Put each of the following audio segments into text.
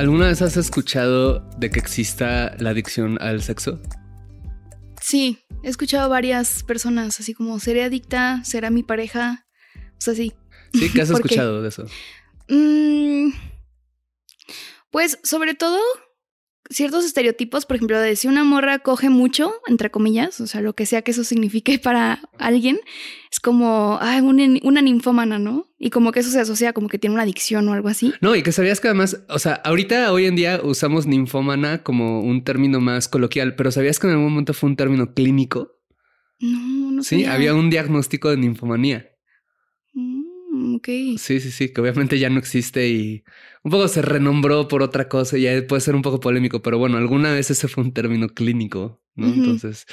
¿Alguna vez has escuchado de que exista la adicción al sexo? Sí, he escuchado a varias personas así como seré adicta, será mi pareja. O sea, sí. Sí, ¿qué has escuchado de eso? Mm, pues sobre todo ciertos estereotipos, por ejemplo, de si una morra coge mucho, entre comillas, o sea, lo que sea que eso signifique para alguien, es como, ay, una, una ninfómana, ¿no? Y como que eso se asocia como que tiene una adicción o algo así. No, y que sabías que además, o sea, ahorita hoy en día usamos ninfómana como un término más coloquial, pero ¿sabías que en algún momento fue un término clínico? No, no sé. Sí, había un diagnóstico de ninfomanía. Mm, ok. Sí, sí, sí, que obviamente ya no existe y un poco se renombró por otra cosa y ya puede ser un poco polémico, pero bueno, alguna vez ese fue un término clínico, ¿no? Entonces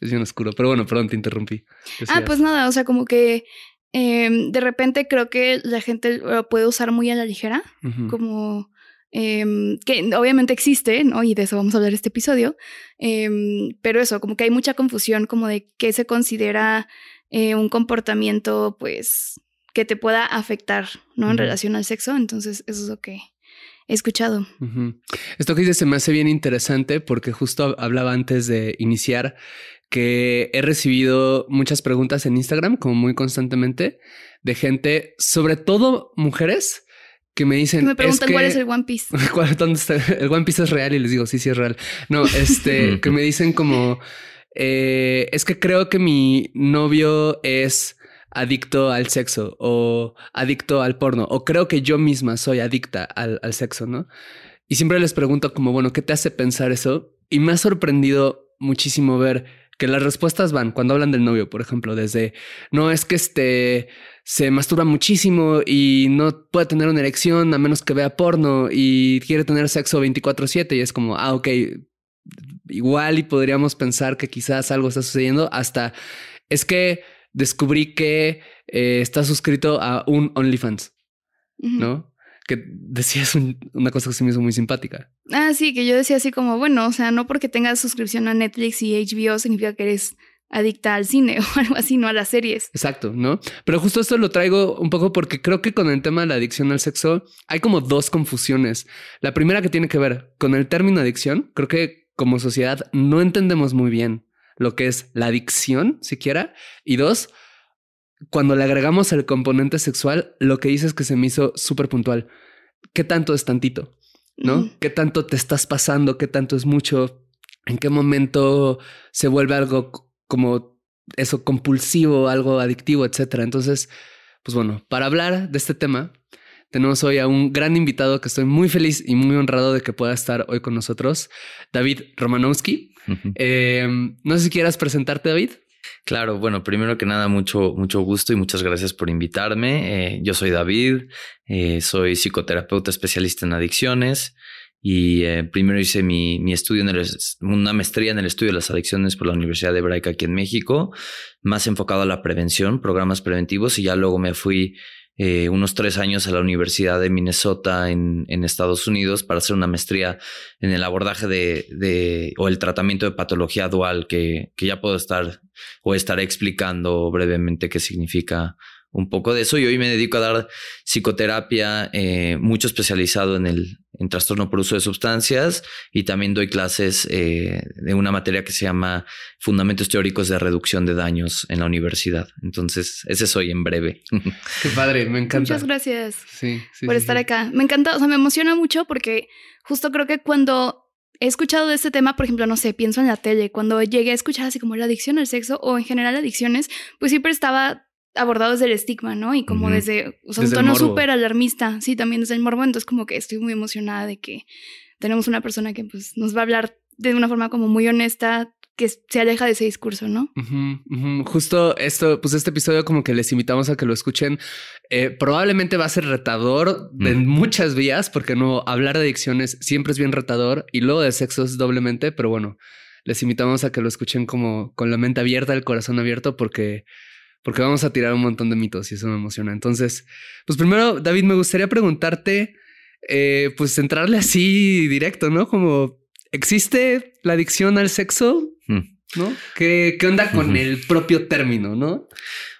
es bien oscuro, pero bueno, perdón, te interrumpí. Ah, pues nada, o sea, como que em, de repente creo que la gente lo puede usar muy a la ligera, como em, que obviamente existe, ¿no? Y de eso vamos a hablar este episodio, Em, pero eso, como que hay mucha confusión como de qué se considera eh, un comportamiento, pues, que te pueda afectar, ¿no? En relación al sexo, entonces eso es lo que he escuchado. Esto que dices se me hace bien interesante porque justo hablaba antes de iniciar que he recibido muchas preguntas en Instagram, como muy constantemente, de gente, sobre todo mujeres, que me dicen... Me preguntan que... cuál es el One Piece. ¿Cuál- ¿Dónde está? El One Piece es real y les digo, sí, sí es real. No, este, que me dicen como, eh, es que creo que mi novio es adicto al sexo o adicto al porno o creo que yo misma soy adicta al, al sexo, ¿no? Y siempre les pregunto como, bueno, ¿qué te hace pensar eso? Y me ha sorprendido muchísimo ver que las respuestas van cuando hablan del novio, por ejemplo, desde, no es que este se masturba muchísimo y no puede tener una erección a menos que vea porno y quiere tener sexo 24/7 y es como, ah, ok, igual y podríamos pensar que quizás algo está sucediendo hasta es que descubrí que eh, está suscrito a un OnlyFans. ¿no? Que decías un- una cosa que se me hizo muy simpática. Ah, sí, que yo decía así como, bueno, o sea, no porque tengas suscripción a Netflix y HBO significa que eres adicta al cine o algo así, no a las series. Exacto, ¿no? Pero justo esto lo traigo un poco porque creo que con el tema de la adicción al sexo hay como dos confusiones. La primera que tiene que ver con el término adicción, creo que como sociedad no entendemos muy bien lo que es la adicción siquiera. Y dos, cuando le agregamos el componente sexual, lo que dices que se me hizo súper puntual. ¿Qué tanto es tantito? ¿no? ¿Qué tanto te estás pasando? ¿Qué tanto es mucho? ¿En qué momento se vuelve algo como eso compulsivo, algo adictivo, etcétera? Entonces, pues bueno, para hablar de este tema, tenemos hoy a un gran invitado que estoy muy feliz y muy honrado de que pueda estar hoy con nosotros, David Romanowski. Eh, no sé si quieras presentarte, David. Claro, bueno, primero que nada, mucho, mucho gusto y muchas gracias por invitarme. Eh, yo soy David, eh, soy psicoterapeuta especialista en adicciones y eh, primero hice mi, mi estudio, en el, una maestría en el estudio de las adicciones por la Universidad de Hebraica aquí en México, más enfocado a la prevención, programas preventivos y ya luego me fui eh, unos tres años a la Universidad de Minnesota en, en, Estados Unidos para hacer una maestría en el abordaje de, o el tratamiento de patología dual que, que ya puedo estar o estaré explicando brevemente qué significa un poco de eso. Y hoy me dedico a dar psicoterapia, eh, mucho especializado en el, en trastorno por uso de sustancias y también doy clases eh, de una materia que se llama Fundamentos Teóricos de Reducción de Daños en la universidad. Entonces, ese soy en breve. Qué padre, me encanta. Muchas gracias por estar acá. Me encanta, o sea, me emociona mucho porque justo creo que cuando he escuchado de este tema, por ejemplo, no sé, pienso en la tele, cuando llegué a escuchar así como la adicción al sexo o en general adicciones, pues siempre estaba abordado desde el estigma, ¿no? Y como desde, o sea, un tono súper alarmista, sí, también desde el morbo, entonces como que estoy muy emocionada de que tenemos una persona que pues nos va a hablar de una forma como muy honesta, que se aleja de ese discurso, ¿no? Justo esto, pues este episodio como que les invitamos a que lo escuchen. Eh, probablemente va a ser retador en muchas vías, porque no hablar de adicciones siempre es bien retador y luego de sexo es doblemente, pero bueno, les invitamos a que lo escuchen como con la mente abierta, el corazón abierto, porque porque vamos a tirar un montón de mitos y eso me emociona. Entonces, pues primero, David, me gustaría preguntarte, eh, pues entrarle así directo, ¿no? Como, ¿existe la adicción al sexo? Hmm. ¿No? ¿Qué, ¿Qué onda con el propio término, no?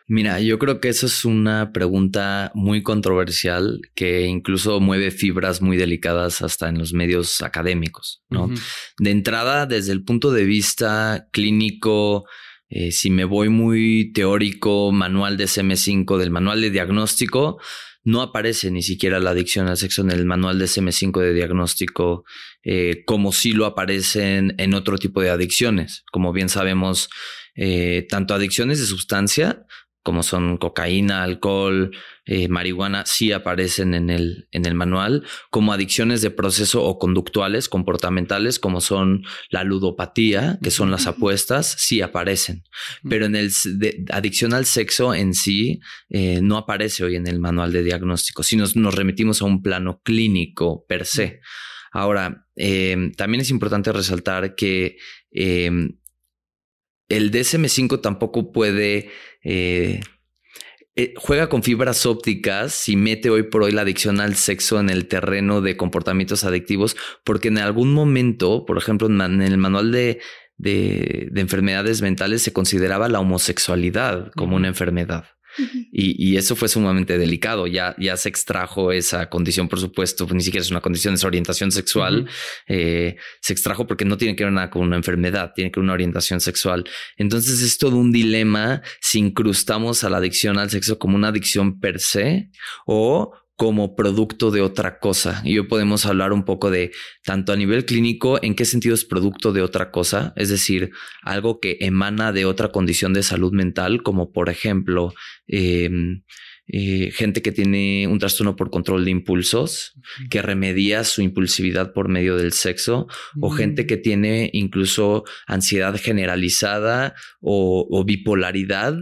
Mira, yo creo que eso es una pregunta muy controversial que incluso mueve fibras muy delicadas hasta en los medios académicos, ¿no? De entrada, desde el punto de vista clínico, eh, si me voy muy teórico, manual de SM5, del manual de diagnóstico, no aparece ni siquiera la adicción al sexo en el manual de SM5 de diagnóstico, eh, como si lo aparecen en otro tipo de adicciones. Como bien sabemos, eh, tanto adicciones de sustancia como son cocaína, alcohol, eh, marihuana, sí aparecen en el, en el manual, como adicciones de proceso o conductuales, comportamentales, como son la ludopatía, que son las apuestas, sí aparecen. Pero en el de, adicción al sexo en sí eh, no aparece hoy en el manual de diagnóstico, si nos, nos remitimos a un plano clínico per se. Ahora, eh, también es importante resaltar que el DSM5 tampoco puede... Eh, eh, juega con fibras ópticas y mete hoy por hoy la adicción al sexo en el terreno de comportamientos adictivos, porque en algún momento, por ejemplo, en el manual de, de enfermedades mentales se consideraba la homosexualidad como una enfermedad y, eso fue sumamente delicado. Ya, ya se extrajo esa condición, por supuesto, ni siquiera es una condición, es orientación sexual. Eh, se extrajo porque no tiene que ver nada con una enfermedad, tiene que ver una orientación sexual. Entonces es todo un dilema si incrustamos a la adicción al sexo como una adicción per se o como producto de otra cosa. Y hoy podemos hablar un poco de tanto a nivel clínico, en qué sentido es producto de otra cosa, es decir, algo que emana de otra condición de salud mental, como por ejemplo, em, eh, gente que tiene un trastorno por control de impulsos, que remedia su impulsividad por medio del sexo, o gente que tiene incluso ansiedad generalizada o, bipolaridad,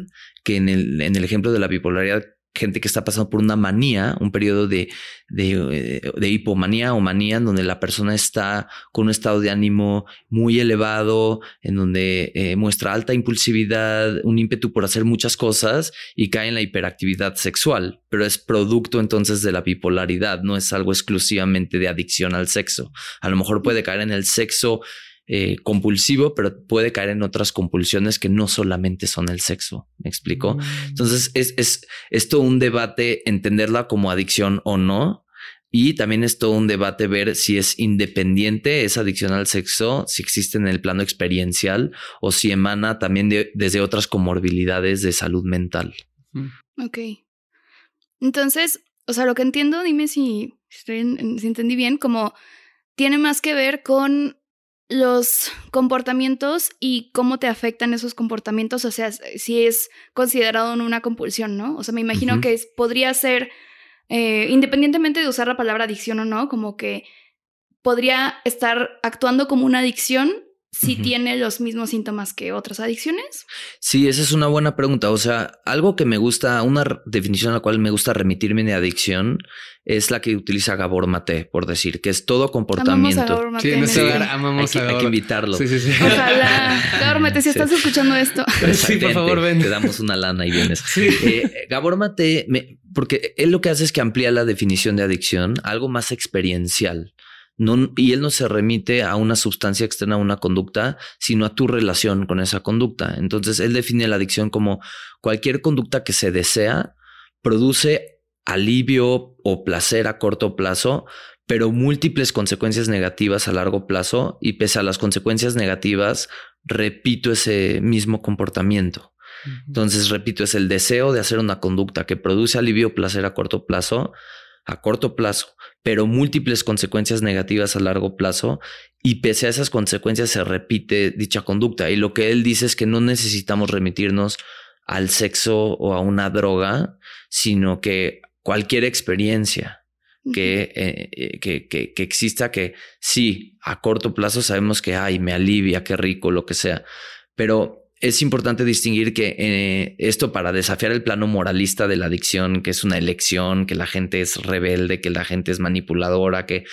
que en el, en el ejemplo de la bipolaridad gente que está pasando por una manía, un periodo de, de, de, hipomanía o manía, en donde la persona está con un estado de ánimo muy elevado, en donde eh, muestra alta impulsividad, un ímpetu por hacer muchas cosas y cae en la hiperactividad sexual, pero es producto entonces de la bipolaridad, no es algo exclusivamente de adicción al sexo. A lo mejor puede caer en el sexo eh, compulsivo, pero puede caer en otras compulsiones que no solamente son el sexo. ¿Me explico? Mm. Entonces es, es, es todo un debate entenderla como adicción o no. Y también es todo un debate ver si es independiente esa adicción al sexo, si existe en el plano experiencial o si emana también de, desde otras comorbilidades de salud mental. Ok. Entonces, o sea, lo que entiendo, dime si, estoy si entendí bien, como tiene más que ver con los comportamientos y cómo te afectan esos comportamientos, o sea, si es considerado una compulsión, ¿no? O sea, me imagino que podría ser, eh, independientemente de usar la palabra adicción o no, como que podría estar actuando como una adicción si tiene los mismos síntomas que otras adicciones? Sí, esa es una buena pregunta. O sea, algo que me gusta, una definición a la cual me gusta remitirme de adicción es la que utiliza Gabor Mate, por decir, que es todo comportamiento. Amamos a Gabor Mate. Sí, amamos hay, a Gabor. Hay que invitarlo. Sí, sí, sí. Ojalá. Gabor Mate, si estás escuchando esto. sí, por favor, ven. Te damos una lana y vienes. Sí. Eh, Gabor Mate, me, porque él lo que hace es que amplía la definición de adicción a algo más experiencial y él no se remite a una sustancia externa, a una conducta, sino a tu relación con esa conducta. Entonces, él define la adicción como cualquier conducta que se desea, produce alivio o placer a corto plazo, pero múltiples consecuencias negativas a largo plazo y pese a las consecuencias negativas, repito ese mismo comportamiento. Entonces, repito, es el deseo de hacer una conducta que produce alivio o placer a corto plazo, a corto plazo, pero múltiples consecuencias negativas a largo plazo y pese a esas consecuencias se repite dicha conducta. Y lo que él dice es que no necesitamos remitirnos al sexo o a una droga, sino que cualquier experiencia que, eh, eh, que, que, que, exista, que sí, a corto plazo sabemos que, ay, me alivia, qué rico, lo que sea, pero es importante distinguir que eh, esto para desafiar el plano moralista de la adicción, que es una elección, que la gente es rebelde, que la gente es manipuladora, que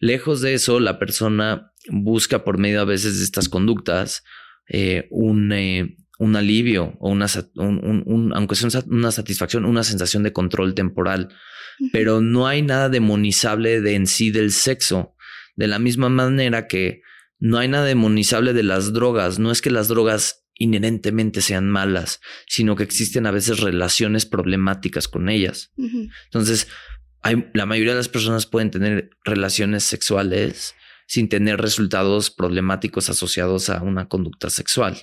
lejos de eso, la persona busca por medio a veces de estas conductas eh, un, eh, un, alivio o una, un, aunque sea una satisfacción, una sensación de control temporal. Pero no hay nada demonizable de en sí del sexo. De la misma manera que no hay nada demonizable de las drogas. No es que las drogas inherentemente sean malas, sino que existen a veces relaciones problemáticas con ellas. Entonces, hay, la mayoría de las personas pueden tener relaciones sexuales sin tener resultados problemáticos asociados a una conducta sexual.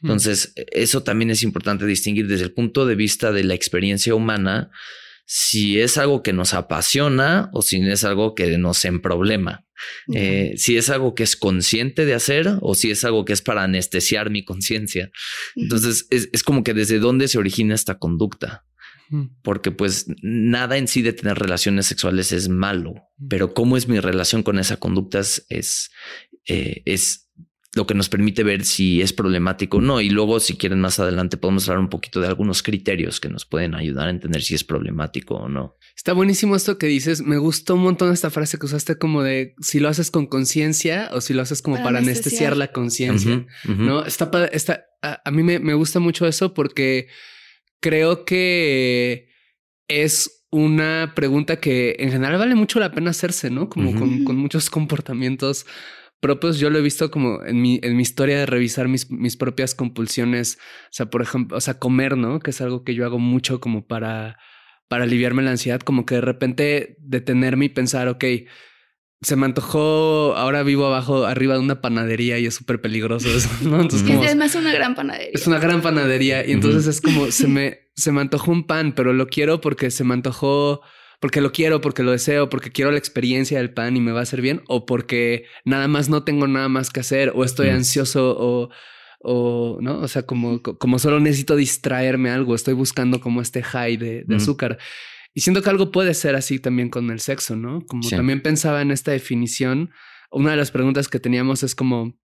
Mm. Entonces, eso también es importante distinguir desde el punto de vista de la experiencia humana, si es algo que nos apasiona o si es algo que nos en problema. Eh, si es algo que es consciente de hacer o si es algo que es para anestesiar mi conciencia. Entonces es, como que desde dónde se origina esta conducta. Porque pues nada en sí de tener relaciones sexuales es malo, pero cómo es mi relación con esa conducta es, es, eh, es lo que nos permite ver si es problemático o no. Y luego, si quieren más adelante, podemos hablar un poquito de algunos criterios que nos pueden ayudar a entender si es problemático o no. Está buenísimo esto que dices. Me gustó un montón esta frase que usaste como de si lo haces con conciencia o si lo haces como para, anestesiar. la conciencia. No está, está a, mí me, gusta mucho eso porque creo que es una pregunta que en general vale mucho la pena hacerse, no? Como con, con muchos comportamientos propios, yo lo he visto como en mi, en mi historia de revisar mis, mis propias compulsiones. O sea, por ejemplo, o sea, comer, ¿no? Que es algo que yo hago mucho como para, para aliviarme la ansiedad, como que de repente detenerme y pensar, ok, se me antojó, ahora vivo abajo, arriba de una panadería y es súper peligroso eso, ¿no? Entonces, es además una gran panadería. Es una gran panadería y entonces es como, se me, se me antojó un pan, pero lo quiero porque se me antojó porque lo quiero, porque lo deseo, porque quiero la experiencia del pan y me va a hacer bien, o porque nada más no tengo nada más que hacer, o estoy ansioso, o, o, ¿no? O sea, como, como solo necesito distraerme algo, estoy buscando como este high de, azúcar. Y siento que algo puede ser así también con el sexo, ¿no? Como también pensaba en esta definición, una de las preguntas que teníamos es como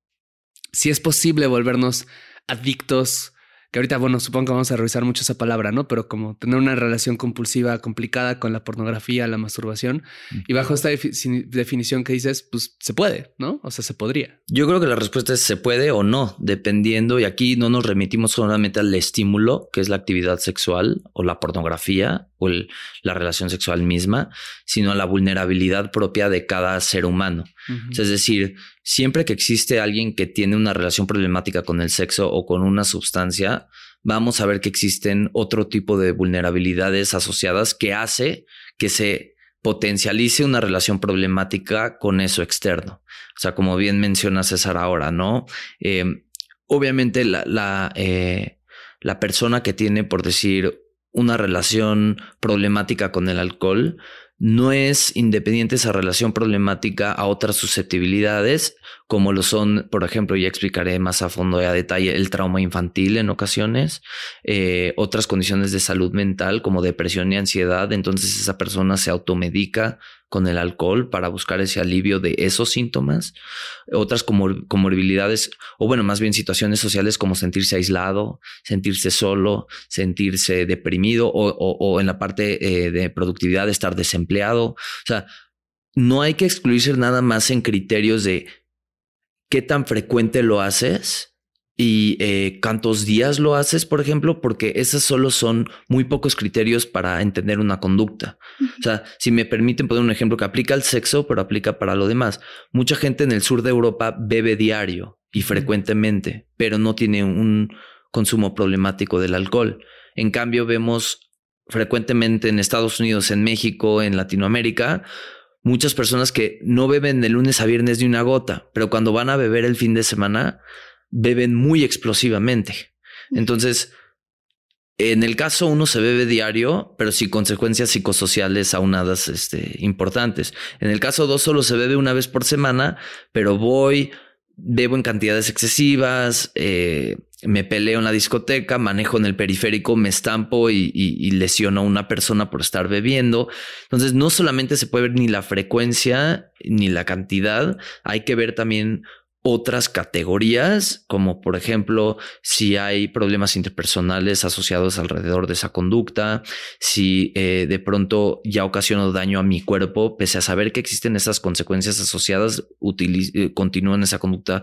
si es posible volvernos adictos que ahorita, bueno, supongo que vamos a revisar mucho esa palabra, ¿no? Pero como tener una relación compulsiva complicada con la pornografía, la masturbación. Y bajo esta definición que dices, pues se puede, ¿no? O sea, se podría. Yo creo que la respuesta es se puede o no, dependiendo. Y aquí no nos remitimos solamente al estímulo, que es la actividad sexual o la pornografía o la relación sexual misma, sino a la vulnerabilidad propia de cada ser humano. es decir, siempre que existe alguien que tiene una relación problemática con el sexo o con una sustancia, vamos a ver que existen otro tipo de vulnerabilidades asociadas que hace que se potencialice una relación problemática con eso externo. O sea, como bien menciona César ahora, ¿no? Eh, obviamente la, eh, la persona que tiene, por decir, una relación problemática con el alcohol, no es independiente esa relación problemática a otras susceptibilidades, como lo son, por ejemplo, ya explicaré más a fondo y a detalle el trauma infantil en ocasiones, eh, otras condiciones de salud mental como depresión y ansiedad, entonces esa persona se automedica con el alcohol para buscar ese alivio de esos síntomas, otras comorbilidades, o bueno, más bien situaciones sociales como sentirse aislado, sentirse solo, sentirse deprimido o, en la parte eh, de productividad estar desempleado. O sea, no hay que excluirse nada más en criterios de qué tan frecuente lo haces y eh, cuántos días lo haces, por ejemplo, porque esos solo son muy pocos criterios para entender una conducta. O sea, si me permiten poner un ejemplo que aplica al sexo, pero aplica para lo demás. Mucha gente en el sur de Europa bebe diario y frecuentemente, pero no tiene un consumo problemático del alcohol. En cambio, vemos frecuentemente en Estados Unidos, en México, en Latinoamérica, muchas personas que no beben de lunes a viernes ni una gota, pero cuando van a beber el fin de semana, beben muy explosivamente. Entonces, en el caso uno se bebe diario, pero sin consecuencias psicosociales aunadas este, importantes. En el caso dos solo se bebe una vez por semana, pero voy, bebo en cantidades excesivas, eh, me peleo en la discoteca, manejo en el periférico, me estampo y, y, lesiono a una persona por estar bebiendo. Entonces, no solamente se puede ver ni la frecuencia ni la cantidad, hay que ver también otras categorías, como por ejemplo, si hay problemas interpersonales asociados alrededor de esa conducta, si eh, de pronto ya ocasionó daño a mi cuerpo, pese a saber que existen esas consecuencias asociadas, eh, continúo en esa conducta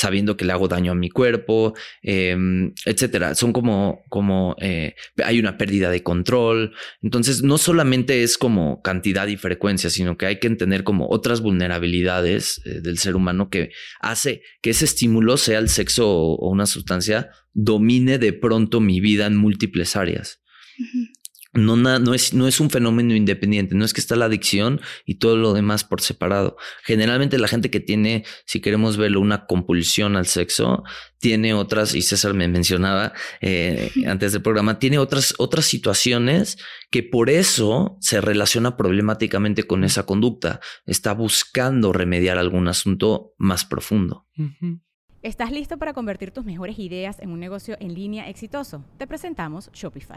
sabiendo que le hago daño a mi cuerpo, em, etcétera. Son como, como eh, hay una pérdida de control. Entonces, no solamente es como cantidad y frecuencia, sino que hay que entender como otras vulnerabilidades eh, del ser humano que hace que ese estímulo, sea el sexo o, una sustancia, domine de pronto mi vida en múltiples áreas no, no, es, no es un fenómeno independiente, no es que está la adicción y todo lo demás por separado. Generalmente la gente que tiene, si queremos verlo, una compulsión al sexo, tiene otras, y César me mencionaba eh, antes del programa, tiene otras, otras situaciones que por eso se relaciona problemáticamente con esa conducta. Está buscando remediar algún asunto más profundo. ¿Estás listo para convertir tus mejores ideas en un negocio en línea exitoso? Te presentamos Shopify.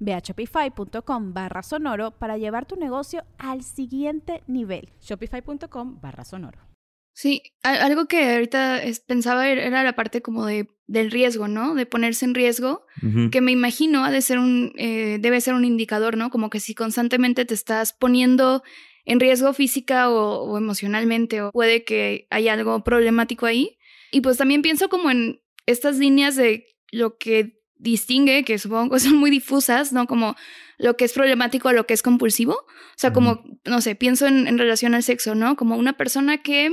Ve a shopify.com barra sonoro para llevar tu negocio al siguiente nivel. Shopify.com barra sonoro. Sí, algo que ahorita pensaba er, era la parte como de, del riesgo, ¿no? De ponerse en riesgo, que me imagino ha de ser un, eh, debe ser un indicador, ¿no? Como que si constantemente te estás poniendo en riesgo física o, o emocionalmente, o puede que haya algo problemático ahí. Y pues también pienso como en estas líneas de lo que distingue, que supongo que son muy difusas, ¿no? Como lo que es problemático a lo que es compulsivo. O sea, como, no sé, pienso en, relación al sexo, ¿no? Como una persona que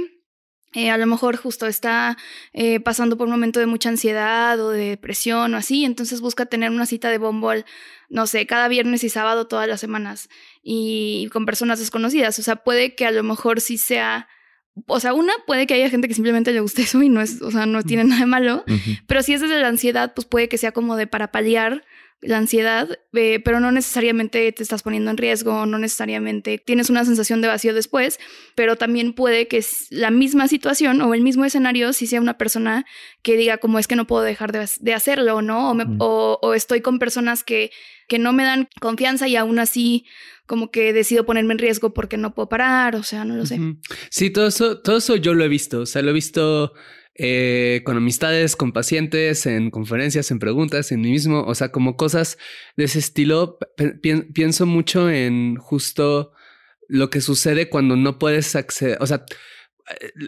eh, a lo mejor justo está eh, pasando por un momento de mucha ansiedad o de depresión o así, entonces busca tener una cita de bombol, no sé, cada viernes y sábado todas las semanas y con personas desconocidas. O sea, puede que a lo mejor sí sea o sea, una puede que haya gente que simplemente le guste eso y no es, o sea, no tiene nada de malo, pero si es desde la ansiedad, pues puede que sea como de para paliar la ansiedad, eh, pero no necesariamente te estás poniendo en riesgo, no necesariamente tienes una sensación de vacío después, pero también puede que la misma situación o el mismo escenario si sea una persona que diga como es que no puedo dejar de, hacerlo, ¿no? O, o, estoy con personas que, que no me dan confianza y aún así como que decido ponerme en riesgo porque no puedo parar, o sea, no lo sé. Sí, todo eso, todo eso yo lo he visto, o sea, lo he visto eh, con amistades, con pacientes, en conferencias, en preguntas, en mí mismo, o sea, como cosas de ese estilo. pienso mucho en justo lo que sucede cuando no puedes acceder, o sea,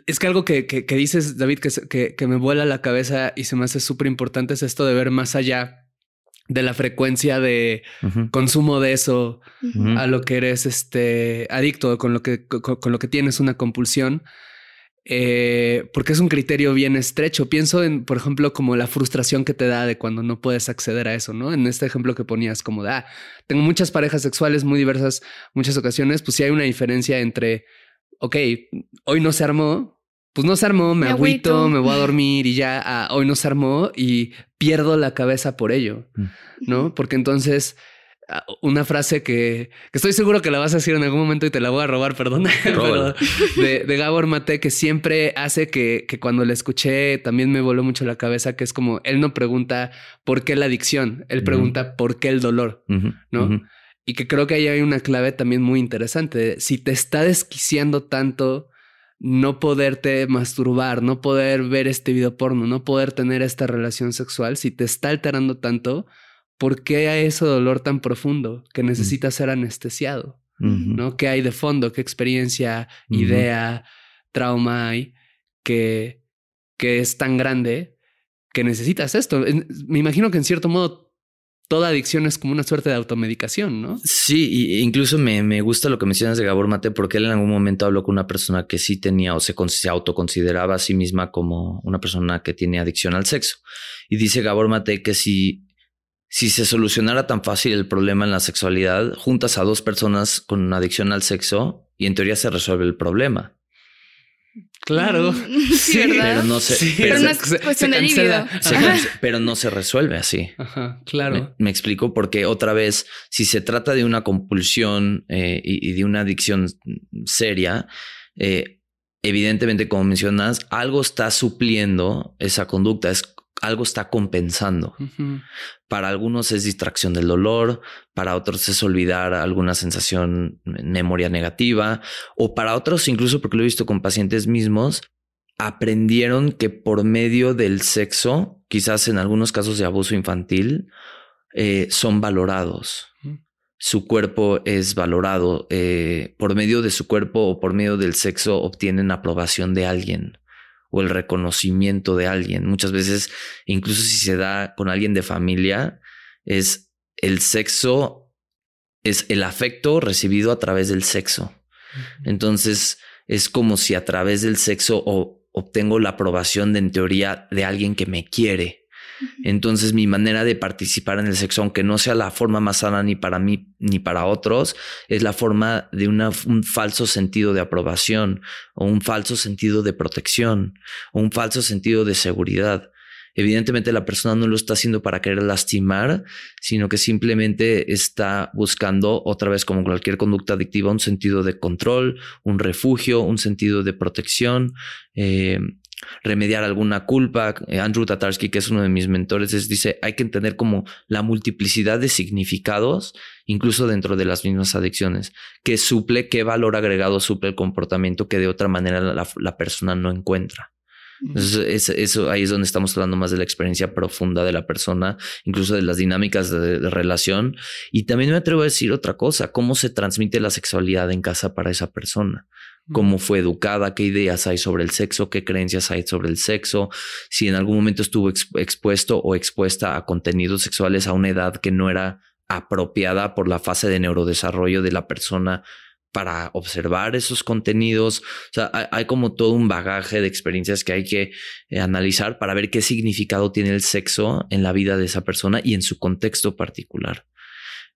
es que algo que, que, dices, David, que, que, me vuela la cabeza y se me hace súper importante es esto de ver más allá de la frecuencia de consumo de eso a lo que eres este adicto, con lo que, con, lo que tienes una compulsión. Eh, porque es un criterio bien estrecho. Pienso en, por ejemplo, como la frustración que te da de cuando no puedes acceder a eso, ¿no? En este ejemplo que ponías como de, ah, tengo muchas parejas sexuales muy diversas, muchas ocasiones, pues sí hay una diferencia entre, ok, hoy no se armó, pues no se armó, me, agüito, me voy a dormir y ya ah, hoy no se armó y pierdo la cabeza por ello, mm. ¿no? Porque entonces una frase que, estoy seguro que la vas a decir en algún momento y te la voy a robar, perdón, de, Gabor Mate, que siempre hace que, que, cuando la escuché también me voló mucho la cabeza, que es como, él no pregunta por qué la adicción, él pregunta por qué el dolor, ¿no? y que creo que ahí hay una clave también muy interesante. Si te está desquiciando tanto no poderte masturbar, no poder ver este video porno, no poder tener esta relación sexual, si te está alterando tanto, ¿por qué hay ese dolor tan profundo que necesita ser anestesiado? ¿No? ¿Qué hay de fondo? ¿Qué experiencia, idea, trauma hay que, que es tan grande que necesitas esto? Me imagino que en cierto modo toda adicción es como una suerte de automedicación, ¿no? Sí, incluso me, me, gusta lo que mencionas de Gabor Mate, porque él en algún momento habló con una persona que sí tenía o se, se autoconsideraba a sí misma como una persona que tiene adicción al sexo. Y dice Gabor Mate que si, si se solucionara tan fácil el problema en la sexualidad, juntas a dos personas con una adicción al sexo y en teoría se resuelve el problema. Claro. Mm, sí, pero no se, pero, no es cuestión de pero no se resuelve así. Ajá, claro. Me, explico porque otra vez, si se trata de una compulsión eh, y, de una adicción seria, eh, evidentemente, como mencionas, algo está supliendo esa conducta. Es algo está compensando. Para algunos es distracción del dolor, para otros es olvidar alguna sensación, memoria negativa, o para otros, incluso porque lo he visto con pacientes mismos, aprendieron que por medio del sexo, quizás en algunos casos de abuso infantil, eh, son valorados. Su cuerpo es valorado. Eh, por medio de su cuerpo o por medio del sexo obtienen aprobación de alguien o el reconocimiento de alguien. Muchas veces, incluso si se da con alguien de familia, es el sexo, es el afecto recibido a través del sexo. Entonces, es como si a través del sexo obtengo la aprobación de, en teoría de alguien que me quiere. Entonces mi manera de participar en el sexo, aunque no sea la forma más sana ni para mí ni para otros, es la forma de un falso sentido de aprobación o un falso sentido de protección o un falso sentido de seguridad. Evidentemente la persona no lo está haciendo para querer lastimar, sino que simplemente está buscando, otra vez como cualquier conducta adictiva, un sentido de control, un refugio, un sentido de protección. Eh, remediar alguna culpa. Eh, Andrew Tatarsky, que es uno de mis mentores, dice, hay que entender como la multiplicidad de significados, incluso dentro de las mismas adicciones, que suple, qué valor agregado suple el comportamiento que de otra manera la, persona no encuentra. Entonces, eso ahí es donde estamos hablando más de la experiencia profunda de la persona, incluso de las dinámicas de, de, relación. Y también me atrevo a decir otra cosa, cómo se transmite la sexualidad en casa para esa persona cómo fue educada, qué ideas hay sobre el sexo, qué creencias hay sobre el sexo, si en algún momento estuvo expuesto o expuesta a contenidos sexuales a una edad que no era apropiada por la fase de neurodesarrollo de la persona para observar esos contenidos. O sea, hay, como todo un bagaje de experiencias que hay que eh, analizar para ver qué significado tiene el sexo en la vida de esa persona y en su contexto particular.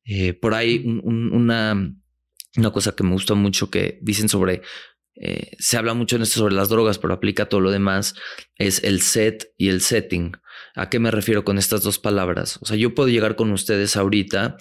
Eh, por ahí una una cosa que me gusta mucho que dicen sobre, eh, se habla mucho en esto sobre las drogas, pero aplica todo lo demás, es el set y el setting. ¿A qué me refiero con estas dos palabras? O sea, yo puedo llegar con ustedes ahorita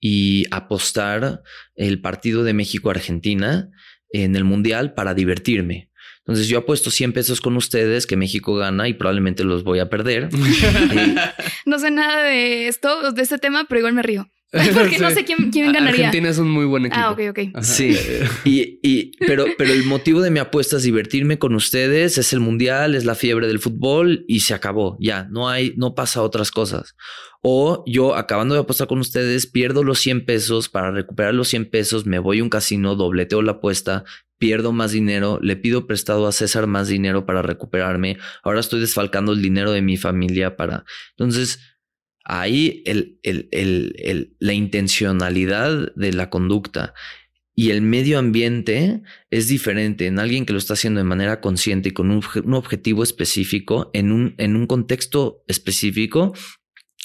y apostar el partido de México-Argentina en el Mundial para divertirme. Entonces yo apuesto 100 pesos con ustedes que México gana y probablemente los voy a perder. no sé nada de esto, de este tema, pero igual me río. Porque no sé quién, quién, ganaría. Argentina es un muy buen equipo. Ah, ok, ok. Sí. Y, y, pero, pero el motivo de mi apuesta es divertirme con ustedes. Es el mundial, es la fiebre del fútbol y se acabó. Ya no hay, no pasa otras cosas. O yo acabando de apostar con ustedes, pierdo los 100 pesos para recuperar los 100 pesos, me voy a un casino, dobleteo la apuesta, pierdo más dinero, le pido prestado a César más dinero para recuperarme. Ahora estoy desfalcando el dinero de mi familia para. Entonces, ahí la intencionalidad de la conducta y el medio ambiente es diferente en alguien que lo está haciendo de manera consciente y con un, objetivo específico, en un, en un contexto específico,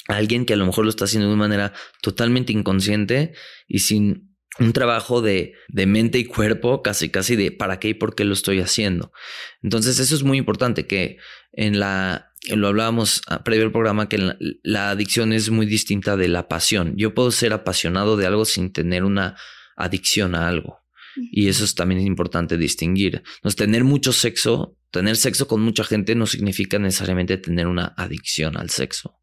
alguien que a lo mejor lo está haciendo de una manera totalmente inconsciente y sin un trabajo de, de, mente y cuerpo, casi casi de para qué y por qué lo estoy haciendo. Entonces eso es muy importante que en la, lo hablábamos previo al programa, que la, adicción es muy distinta de la pasión. Yo puedo ser apasionado de algo sin tener una adicción a algo. Y eso es también importante distinguir. Entonces, tener mucho sexo, tener sexo con mucha gente no significa necesariamente tener una adicción al sexo.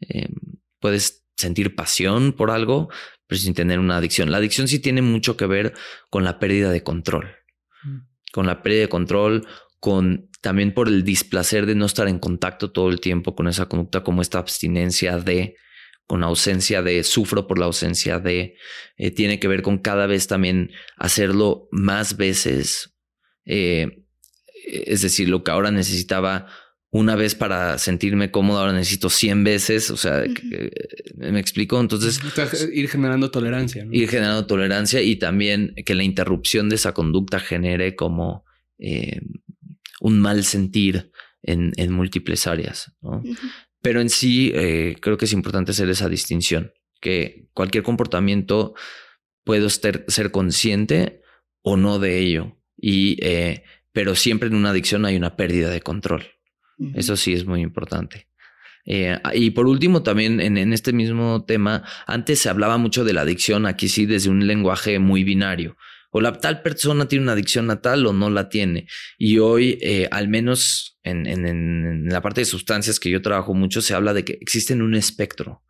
Em, puedes sentir pasión por algo, pero sin tener una adicción. La adicción sí tiene mucho que ver con la pérdida de control, mm. con la pérdida de control, con también por el displacer de no estar en contacto todo el tiempo con esa conducta, como esta abstinencia de, con ausencia de, sufro por la ausencia de, eh, tiene que ver con cada vez también hacerlo más veces. Eh, es decir, lo que ahora necesitaba una vez para sentirme cómodo, ahora necesito 100 veces, o sea, me explico, entonces... Ir generando tolerancia. Ir generando tolerancia y también que la interrupción de esa conducta genere como eh, un mal sentir en, en múltiples áreas. ¿no? Pero en sí, eh, creo que es importante hacer esa distinción, que cualquier comportamiento puedo ser, ser consciente o no de ello. Y, eh, pero siempre en una adicción hay una pérdida de control. Eso sí es muy importante. Eh, y por último, también en, en, este mismo tema, antes se hablaba mucho de la adicción, aquí sí, desde un lenguaje muy binario o la tal persona tiene una adicción natal o no la tiene. Y hoy, eh, al menos en, en, la parte de sustancias que yo trabajo mucho, se habla de que existen un espectro.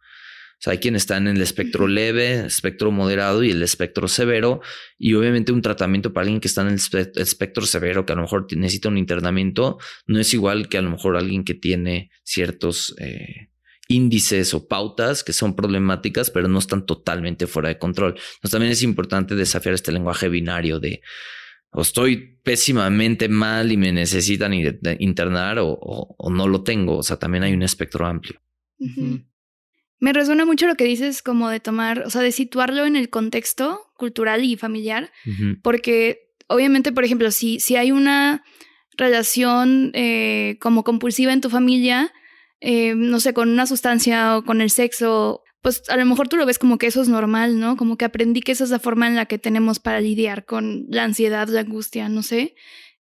O sea, hay quienes están en el espectro leve, espectro moderado y el espectro severo. Y obviamente un tratamiento para alguien que está en el espectro severo, que a lo mejor necesita un internamiento, no es igual que a lo mejor alguien que tiene ciertos eh, índices o pautas que son problemáticas, pero no están totalmente fuera de control. Entonces también es importante desafiar este lenguaje binario de o estoy pésimamente mal y me necesitan internar o, no lo tengo. O sea, también hay un espectro amplio. Me resuena mucho lo que dices como de tomar, o sea, de situarlo en el contexto cultural y familiar, porque obviamente, por ejemplo, si, si hay una relación eh, como compulsiva en tu familia, eh, no sé, con una sustancia o con el sexo, pues a lo mejor tú lo ves como que eso es normal, ¿no? Como que aprendí que esa es la forma en la que tenemos para lidiar con la ansiedad, la angustia, no sé.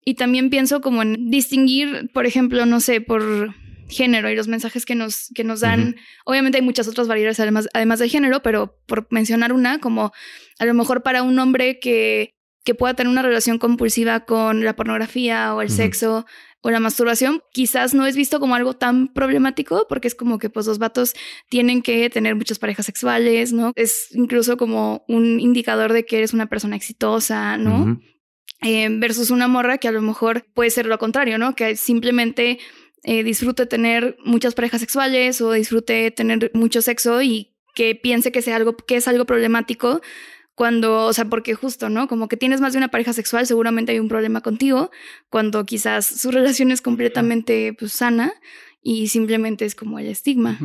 Y también pienso como en distinguir, por ejemplo, no sé, por género y los mensajes que nos, que nos dan. Obviamente hay muchas otras variables además, además de género, pero por mencionar una, como a lo mejor para un hombre que, que pueda tener una relación compulsiva con la pornografía o el sexo, o la masturbación quizás no es visto como algo tan problemático porque es como que pues los vatos tienen que tener muchas parejas sexuales, ¿no? Es incluso como un indicador de que eres una persona exitosa, ¿no? Eh, versus una morra que a lo mejor puede ser lo contrario, ¿no? Que simplemente eh, disfrute tener muchas parejas sexuales o disfrute tener mucho sexo y que piense que sea algo que es algo problemático cuando, o sea, porque justo, ¿no? Como que tienes más de una pareja sexual, seguramente hay un problema contigo, cuando quizás su relación es completamente pues, sana y simplemente es como el estigma.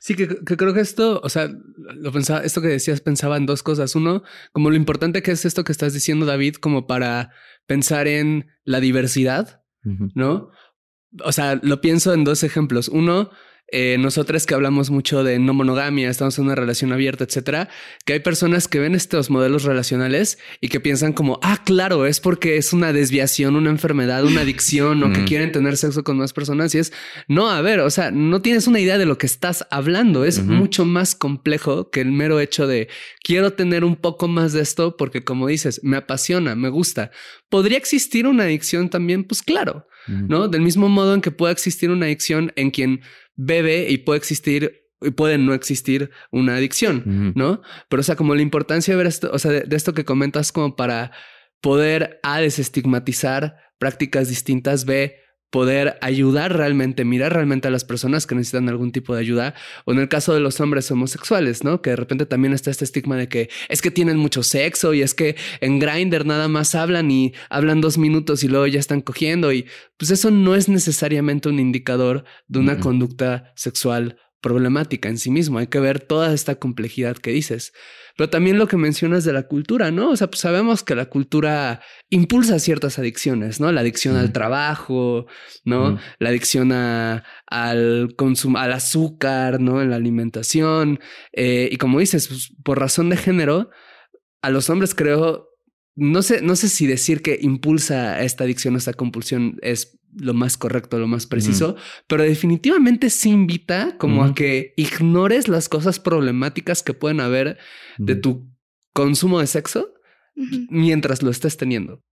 Sí, que, creo que esto, o sea, lo pensaba, esto que decías pensaba en dos cosas. Uno, como lo importante que es esto que estás diciendo, David, como para pensar en la diversidad, ¿no? O sea, lo pienso en dos ejemplos. Uno, eh, nosotras que hablamos mucho de no monogamia, estamos en una relación abierta, etcétera, que hay personas que ven estos modelos relacionales y que piensan como, ah, claro, es porque es una desviación, una enfermedad, una adicción o que quieren tener sexo con más personas. Y es, no, a ver, o sea, no tienes una idea de lo que estás hablando. Es mucho más complejo que el mero hecho de quiero tener un poco más de esto porque, como dices, me apasiona, me gusta. ¿Podría existir una adicción también? Pues claro, ¿no? Del mismo modo en que pueda existir una adicción en quien bebe y puede existir y puede no existir una adicción, ¿no? Pero o sea, como la importancia de ver esto, o sea, de, esto que comentas como para poder a desestigmatizar prácticas distintas, B, poder ayudar realmente, mirar realmente a las personas que necesitan algún tipo de ayuda. O en el caso de los hombres homosexuales, ¿no? Que de repente también está este estigma de que es que tienen mucho sexo y es que en Grindr nada más hablan y hablan dos minutos y luego ya están cogiendo. Y pues eso no es necesariamente un indicador de una conducta sexual problemática en sí mismo. Hay que ver toda esta complejidad que dices. Pero también lo que mencionas de la cultura, ¿no? O sea, pues sabemos que la cultura impulsa ciertas adicciones, ¿no? La adicción al trabajo, ¿no? La adicción al consumo, al azúcar, ¿no? En la alimentación. Eh, y como dices, pues, por razón de género, a los hombres creo no sé, no sé si decir que impulsa esta adicción, esta compulsión es lo más correcto, lo más preciso, pero definitivamente sí invita como a que ignores las cosas problemáticas que pueden haber de tu consumo de sexo mientras lo estés teniendo.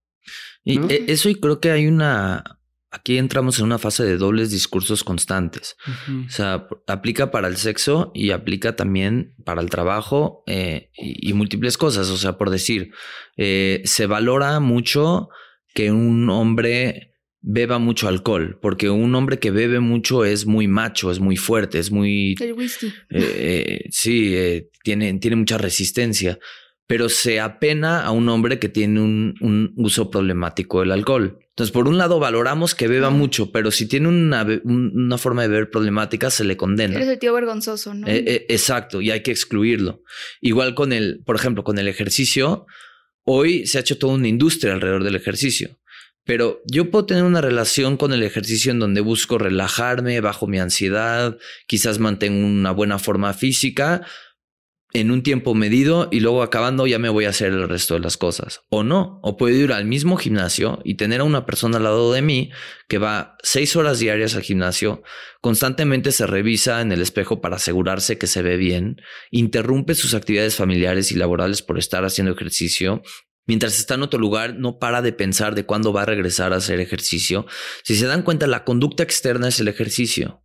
Y e, eso y creo que hay una aquí entramos en una fase de dobles discursos constantes. O sea, aplica para el sexo y aplica también para el trabajo eh, y, múltiples cosas. O sea, por decir, eh, se valora mucho que un hombre beba mucho alcohol, porque un hombre que bebe mucho es muy macho, es muy fuerte, es muy... El whisky. Eh, sí, tiene, tiene mucha resistencia pero se apena a un hombre que tiene un, uso problemático del alcohol. Entonces, por un lado, valoramos que beba mucho, pero si tiene una, una, forma de beber problemática, se le condena. Eres el tío vergonzoso, ¿no? Eh, eh, exacto, y hay que excluirlo. Igual con el, por ejemplo, con el ejercicio, hoy se ha hecho toda una industria alrededor del ejercicio. Pero yo puedo tener una relación con el ejercicio en donde busco relajarme, bajo mi ansiedad, quizás mantengo una buena forma física, en un tiempo medido y luego acabando ya me voy a hacer el resto de las cosas. O no, o puedo ir al mismo gimnasio y tener a una persona al lado de mí que va seis horas diarias al gimnasio, constantemente se revisa en el espejo para asegurarse que se ve bien, interrumpe sus actividades familiares y laborales por estar haciendo ejercicio. Mientras está en otro lugar, no para de pensar de cuándo va a regresar a hacer ejercicio. Si se dan cuenta, la conducta externa es el ejercicio,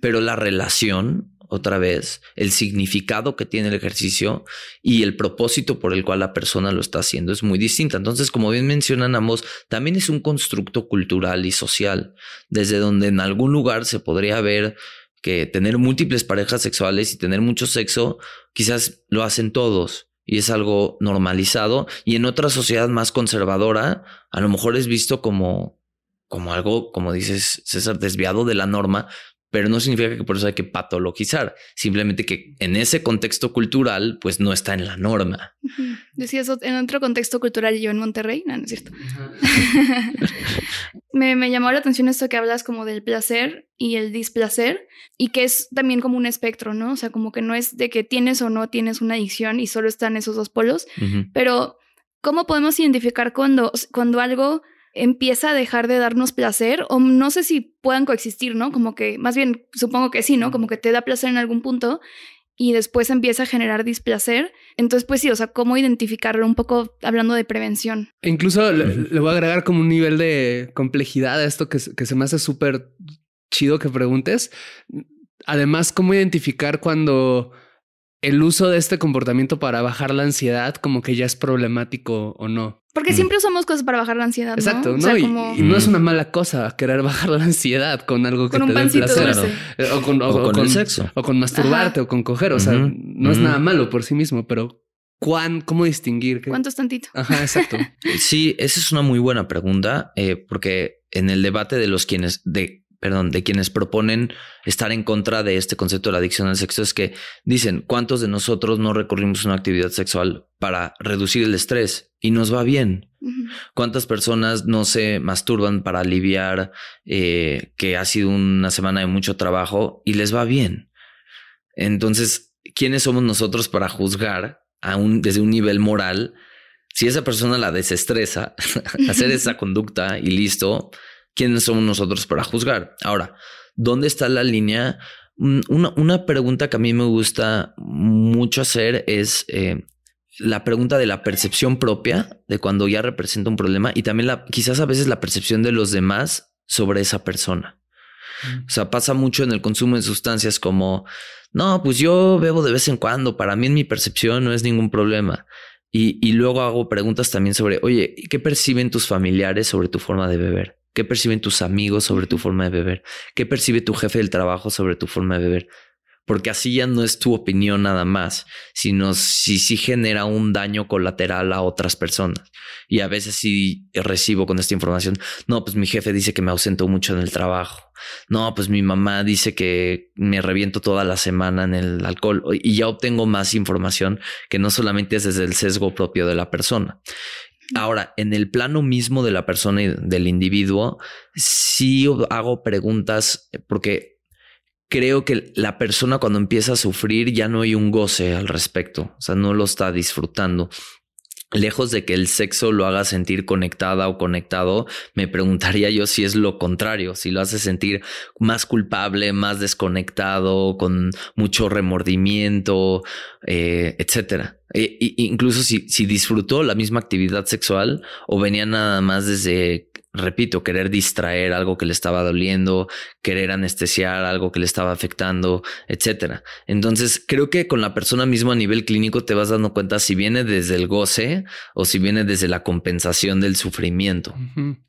pero la relación otra vez el significado que tiene el ejercicio y el propósito por el cual la persona lo está haciendo es muy distinta. Entonces, como bien mencionan ambos, también es un constructo cultural y social, desde donde en algún lugar se podría ver que tener múltiples parejas sexuales y tener mucho sexo, quizás lo hacen todos y es algo normalizado y en otra sociedad más conservadora, a lo mejor es visto como como algo, como dices César, desviado de la norma, pero no significa que por eso hay que patologizar, simplemente que en ese contexto cultural, pues no está en la norma. Decía eso en otro contexto cultural, yo en Monterrey, no, no es cierto. me, me, llamó la atención esto que hablas como del placer y el displacer, y que es también como un espectro, ¿no? O sea, como que no es de que tienes o no tienes una adicción y solo están esos dos polos, pero ¿cómo podemos identificar cuando, cuando algo empieza a dejar de darnos placer o no sé si puedan coexistir, ¿no? Como que, más bien, supongo que sí, ¿no? Como que te da placer en algún punto y después empieza a generar displacer. Entonces, pues sí, o sea, ¿cómo identificarlo? Un poco hablando de prevención. E incluso le, voy a agregar como un nivel de complejidad a esto que, que se me hace súper chido que preguntes. Además, ¿cómo identificar cuando el uso de este comportamiento para bajar la ansiedad como que ya es problemático o no. Porque mm. siempre usamos cosas para bajar la ansiedad. Exacto, ¿no? y, no es una mala cosa querer bajar la ansiedad con algo que te dé placer. Eh, o con, con, el sexo. O con masturbarte o con coger. O sea, no es nada malo por sí mismo, pero ¿cuán, ¿cómo distinguir? ¿Cuánto es tantito? Ajá, exacto. sí, esa es una muy buena pregunta, eh, porque en el debate de los quienes, de perdón, de quienes proponen estar en contra de este concepto de la adicción al sexo es que dicen, ¿cuántos de nosotros no recurrimos a una actividad sexual para reducir el estrés y nos va bien? ¿Cuántas personas no se masturban para aliviar eh, que ha sido una semana de mucho trabajo y les va bien? Entonces, ¿quiénes somos nosotros para juzgar desde un nivel moral si esa persona la desestresa hacer esa conducta y listo? ¿Quiénes somos nosotros para juzgar? Ahora, ¿dónde está la línea? Mm, una, pregunta que a mí me gusta mucho hacer es eh, la pregunta de la percepción propia de cuando ya representa un problema y también la, quizás a veces la percepción de los demás sobre esa persona. O sea, pasa mucho en el consumo de sustancias como, no, pues yo bebo de vez en cuando, para mí en mi percepción no es ningún problema. Y, y luego hago preguntas también sobre, oye, ¿qué perciben tus familiares sobre tu forma de beber? ¿Qué perciben tus amigos sobre tu forma de beber? ¿Qué percibe tu jefe del trabajo sobre tu forma de beber? Porque así ya no es tu opinión nada más, sino si sí genera un daño colateral a otras personas. Y a veces sí recibo con esta información, no, pues mi jefe dice que me ausento mucho en el trabajo. No, pues mi mamá dice que me reviento toda la semana en el alcohol y ya obtengo más información que no solamente es desde el sesgo propio de la persona. Ahora, en el plano mismo de la persona y del individuo, sí hago preguntas porque creo que la persona cuando empieza a sufrir ya no hay un goce al respecto, o sea, no lo está disfrutando lejos de que el sexo lo haga sentir conectada o conectado, me preguntaría yo si es lo contrario, si lo hace sentir más culpable, más desconectado, con mucho remordimiento, eh, etcétera. E, incluso si, si disfrutó la misma actividad sexual o venía nada más desde repito, querer distraer algo que le estaba doliendo, querer anestesiar algo que le estaba afectando, etcétera. Entonces, creo que con la persona misma a nivel clínico te vas dando cuenta si viene desde el goce o si viene desde la compensación del sufrimiento.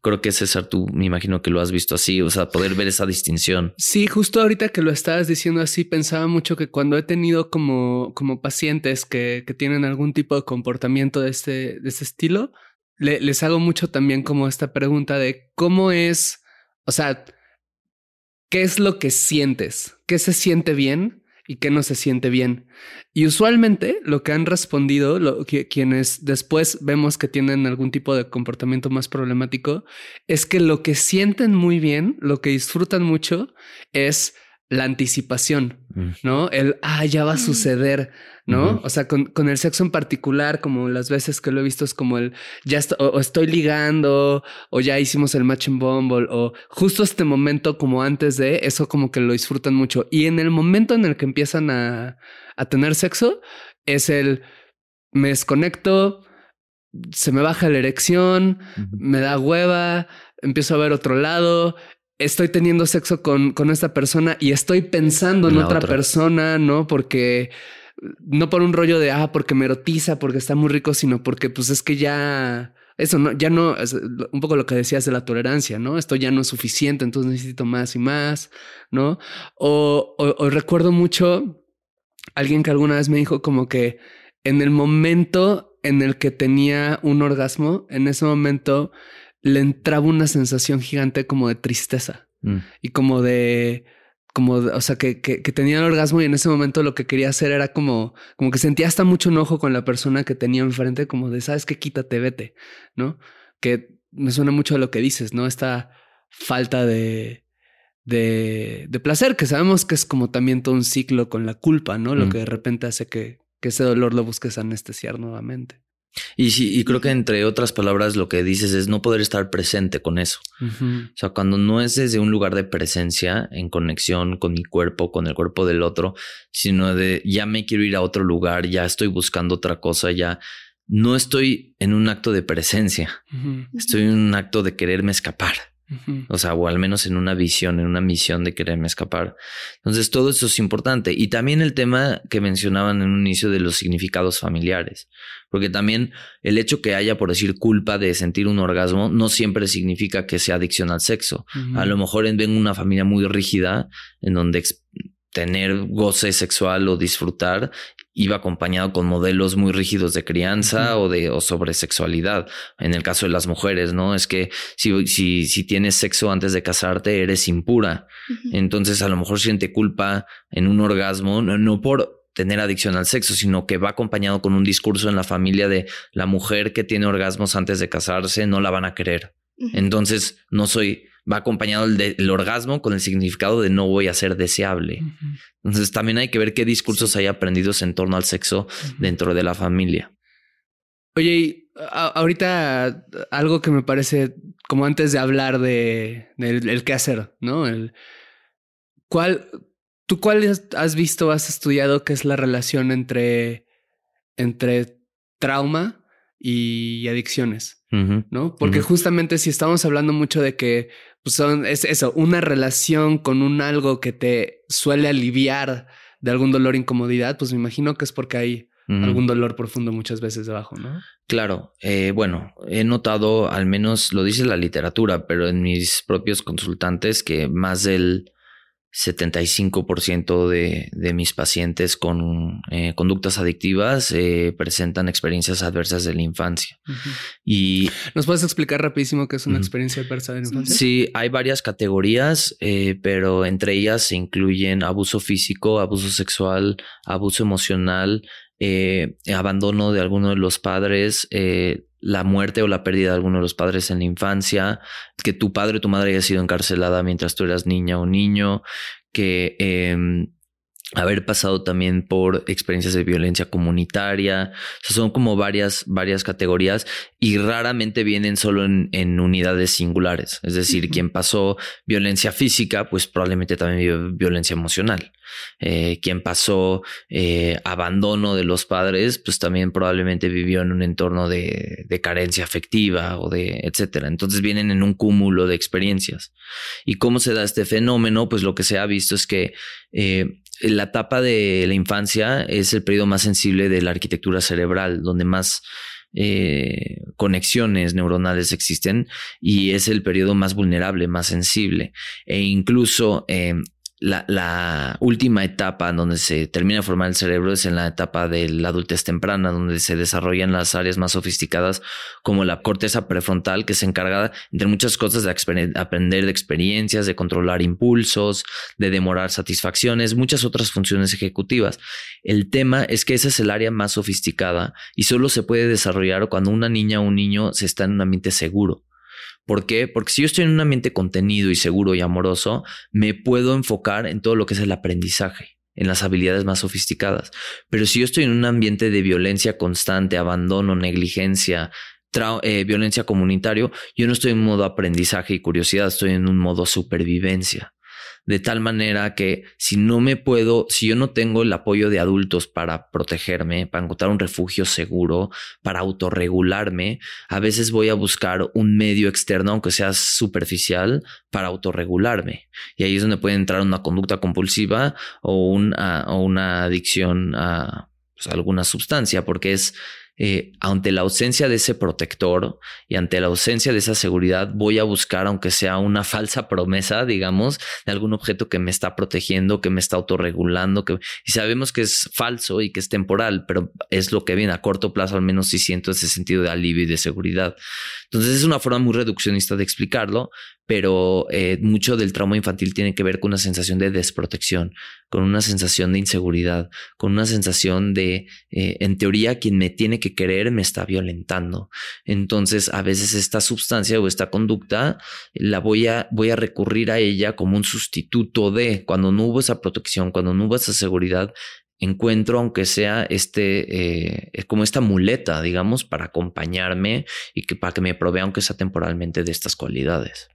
Creo que César, tú me imagino que lo has visto así, o sea, poder ver esa distinción. Sí, justo ahorita que lo estabas diciendo así, pensaba mucho que cuando he tenido como, como pacientes que, que tienen algún tipo de comportamiento de este, de este estilo, les hago mucho también como esta pregunta de cómo es, o sea, ¿qué es lo que sientes? ¿Qué se siente bien y qué no se siente bien? Y usualmente lo que han respondido, que, quienes después vemos que tienen algún tipo de comportamiento más problemático, es que lo que sienten muy bien, lo que disfrutan mucho es la anticipación, mm. ¿no? El, ah, ya va a mm. suceder, ¿no? O sea, con, con, el sexo en particular, como las veces que lo he visto, es como el, ya o, estoy ligando, o ya hicimos el match en Bumble, o justo este momento como antes de, eso como que lo disfrutan mucho. Y en el momento en el que empiezan a, a tener sexo, es el, me desconecto, se me baja la erección, me da hueva, empiezo a ver otro lado, estoy teniendo sexo con, con esta persona y estoy pensando en otra, persona, ¿no? Porque no por un rollo de, ah, porque me erotiza, porque está muy rico, sino porque pues es que ya, eso no, ya no, es un poco lo que decías de la tolerancia, ¿no? Esto ya no es suficiente, entonces necesito más y más, ¿no? O, o, recuerdo mucho alguien que alguna vez me dijo como que en el momento en el que tenía un orgasmo, en ese momento le entraba una sensación gigante como de tristeza mm. y como de, como, o sea, que, que, tenía el orgasmo y en ese momento lo que quería hacer era como, como que sentía hasta mucho enojo con la persona que tenía enfrente, como de, sabes que quítate, vete, ¿no? Que me suena mucho a lo que dices, ¿no? Esta falta de, de, de placer, que sabemos que es como también todo un ciclo con la culpa, ¿no? Lo mm. que de repente hace que, que ese dolor lo busques anestesiar nuevamente. Y sí, y creo que entre otras palabras lo que dices es no poder estar presente con eso. O sea, cuando no es desde un lugar de presencia, en conexión con mi cuerpo, con el cuerpo del otro, sino de ya me quiero ir a otro lugar, ya estoy buscando otra cosa, ya no estoy en un acto de presencia, estoy en un acto de quererme escapar. O sea, o al menos en una visión, en una misión de quererme escapar. Entonces, todo eso es importante. Y también el tema que mencionaban en un inicio de los significados familiares. Porque también el hecho que haya, por decir, culpa de sentir un orgasmo, no siempre significa que sea adicción al sexo. A lo mejor en una familia muy rígida, en donde tener goce sexual o disfrutar iba acompañado con modelos muy rígidos de crianza o de o sobre sexualidad. En el caso de las mujeres, ¿no? Es que si, si, si tienes sexo antes de casarte, eres impura. Entonces, a lo mejor siente culpa en un orgasmo, no, por tener adicción al sexo, sino que va acompañado con un discurso en la familia de la mujer que tiene orgasmos antes de casarse, no la van a querer. Entonces, no soy va acompañado del, orgasmo con el significado de no voy a ser deseable. Entonces también hay que ver qué discursos hay aprendidos en torno al sexo dentro de la familia. Oye, ahorita algo que me parece como antes de hablar de, el qué hacer, ¿no? El, ¿Cuál, tú cuál has visto, has estudiado qué es la relación entre, entre trauma y adicciones? ¿no? Porque justamente si estamos hablando mucho de que pues son, es eso, una relación con un algo que te suele aliviar de algún dolor, incomodidad, pues me imagino que es porque hay algún dolor profundo muchas veces debajo, ¿no? Claro, eh, bueno, he notado, al menos lo dice la literatura, pero en mis propios consultantes, que más del 75% de, de, mis pacientes con eh, conductas adictivas eh, presentan experiencias adversas de la infancia. Y ¿Nos puedes explicar rapidísimo qué es una experiencia adversa de la infancia? Sí, hay varias categorías, eh, pero entre ellas se incluyen abuso físico, abuso sexual, abuso emocional, abandono de alguno de los padres, la muerte o la pérdida de alguno de los padres en la infancia, que tu padre o tu madre haya sido encarcelada mientras tú eras niña o niño, que em, haber pasado también por experiencias de violencia comunitaria. O sea, son como varias, varias categorías y raramente vienen solo en, en unidades singulares. Es decir, quien pasó violencia física, pues probablemente también vive violencia emocional. Eh, quien pasó eh, abandono de los padres, pues también probablemente vivió en un entorno de, de carencia afectiva o de etcétera. Entonces vienen en un cúmulo de experiencias. ¿Y cómo se da este fenómeno? Pues lo que se ha visto es que eh, la etapa de la infancia es el periodo más sensible de la arquitectura cerebral, donde más eh, conexiones neuronales existen y es el periodo más vulnerable, más sensible. E incluso eh, la, última etapa donde se termina de formar el cerebro es en la etapa de la adultez temprana, donde se desarrollan las áreas más sofisticadas como la corteza prefrontal, que se encarga, entre muchas cosas, de aprender de experiencias, de controlar impulsos, de demorar satisfacciones, muchas otras funciones ejecutivas. El tema es que esa es el área más sofisticada y solo se puede desarrollar cuando una niña o un niño se está en un ambiente seguro. ¿Por qué? Porque si yo estoy en un ambiente contenido y seguro y amoroso, me puedo enfocar en todo lo que es el aprendizaje, en las habilidades más sofisticadas. Pero si yo estoy en un ambiente de violencia constante, abandono, negligencia, eh, violencia comunitario, yo no estoy en modo aprendizaje y curiosidad, estoy en un modo supervivencia de tal manera que si no me puedo, si yo no tengo el apoyo de adultos para protegerme, para encontrar un refugio seguro, para autorregularme, a veces voy a buscar un medio externo, aunque sea superficial, para autorregularme. Y ahí es donde puede entrar una conducta compulsiva o, o una adicción a pues, alguna sustancia, porque es eh, ante la ausencia de ese protector y ante la ausencia de esa seguridad, voy a buscar, aunque sea una falsa promesa, digamos, de algún objeto que me está protegiendo, que me está autorregulando, que y sabemos que es falso y que es temporal, pero es lo que viene a corto plazo, al menos si siento ese sentido de alivio y de seguridad. Entonces es una forma muy reduccionista de explicarlo, pero eh, mucho del trauma infantil tiene que ver con una sensación de desprotección, con una sensación de inseguridad, con una sensación de, eh, en teoría, quien me tiene que querer me está violentando. Entonces, a veces esta sustancia o esta conducta la voy a, voy a recurrir a ella como un sustituto de cuando no hubo esa protección, cuando no hubo esa seguridad, encuentro, aunque sea este, eh, como esta muleta, digamos, para acompañarme y que para que me provea, aunque sea temporalmente, de estas cualidades.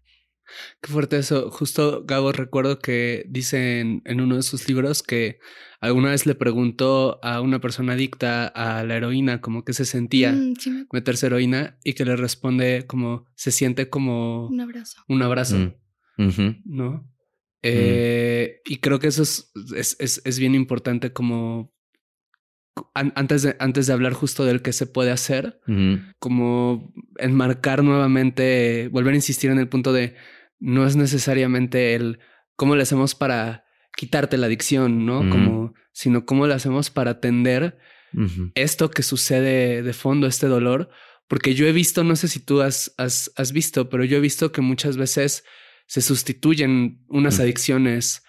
Qué fuerte eso. Justo Gabo recuerdo que dice en, uno de sus libros que alguna vez le preguntó a una persona adicta a la heroína como que se sentía mm, meterse heroína y que le responde como se siente como un abrazo. Un abrazo. Mm, ¿No? Mm. Eh, y creo que eso es, es, es, bien importante como antes de, antes de hablar justo del que se puede hacer, como enmarcar nuevamente, volver a insistir en el punto de no es necesariamente el cómo le hacemos para quitarte la adicción, ¿no? Como, sino cómo le hacemos para atender esto que sucede de fondo, este dolor. Porque yo he visto, no sé si tú has, has, has visto, pero yo he visto que muchas veces se sustituyen unas adicciones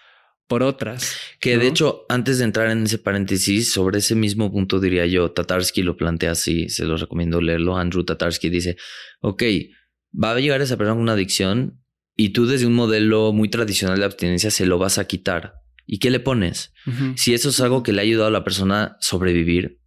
por otras. Que de hecho, antes de entrar en ese paréntesis, sobre ese mismo punto diría yo, Tatarsky lo plantea así, se lo recomiendo leerlo. Andrew Tatarsky dice, ok, va a llegar esa persona con una adicción y tú desde un modelo muy tradicional de abstinencia se lo vas a quitar. ¿Y qué le pones? Si eso es algo que le ha ayudado a la persona a sobrevivir,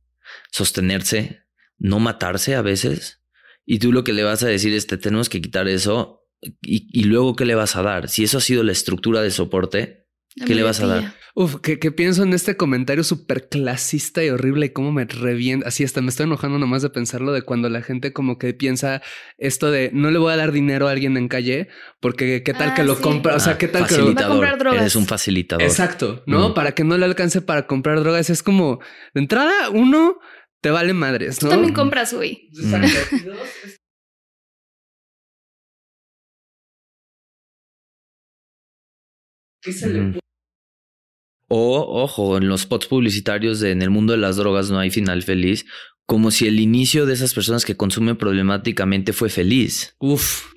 sostenerse, no matarse a veces, y tú lo que le vas a decir es, te tenemos que quitar eso, y, luego qué le vas a dar? Si eso ha sido la estructura de soporte, ¿qué le vas a dar? Uf, que, pienso en este comentario súper clasista y horrible y cómo me revienta. Así hasta me estoy enojando nomás de pensarlo de cuando la gente como que piensa esto de no le voy a dar dinero a alguien en calle porque qué tal que ah, lo compra. O sea, qué tal que lo va a comprar drogas. Eres un facilitador. Exacto, ¿no? Para que no le alcance para comprar drogas. Es como de entrada, uno te vale madres, ¿no? Tú también compras, güey. ¿Qué se le o, ojo, en los spots publicitarios de en el mundo de las drogas no hay final feliz, como si el inicio de esas personas que consumen problemáticamente fue feliz. Uf.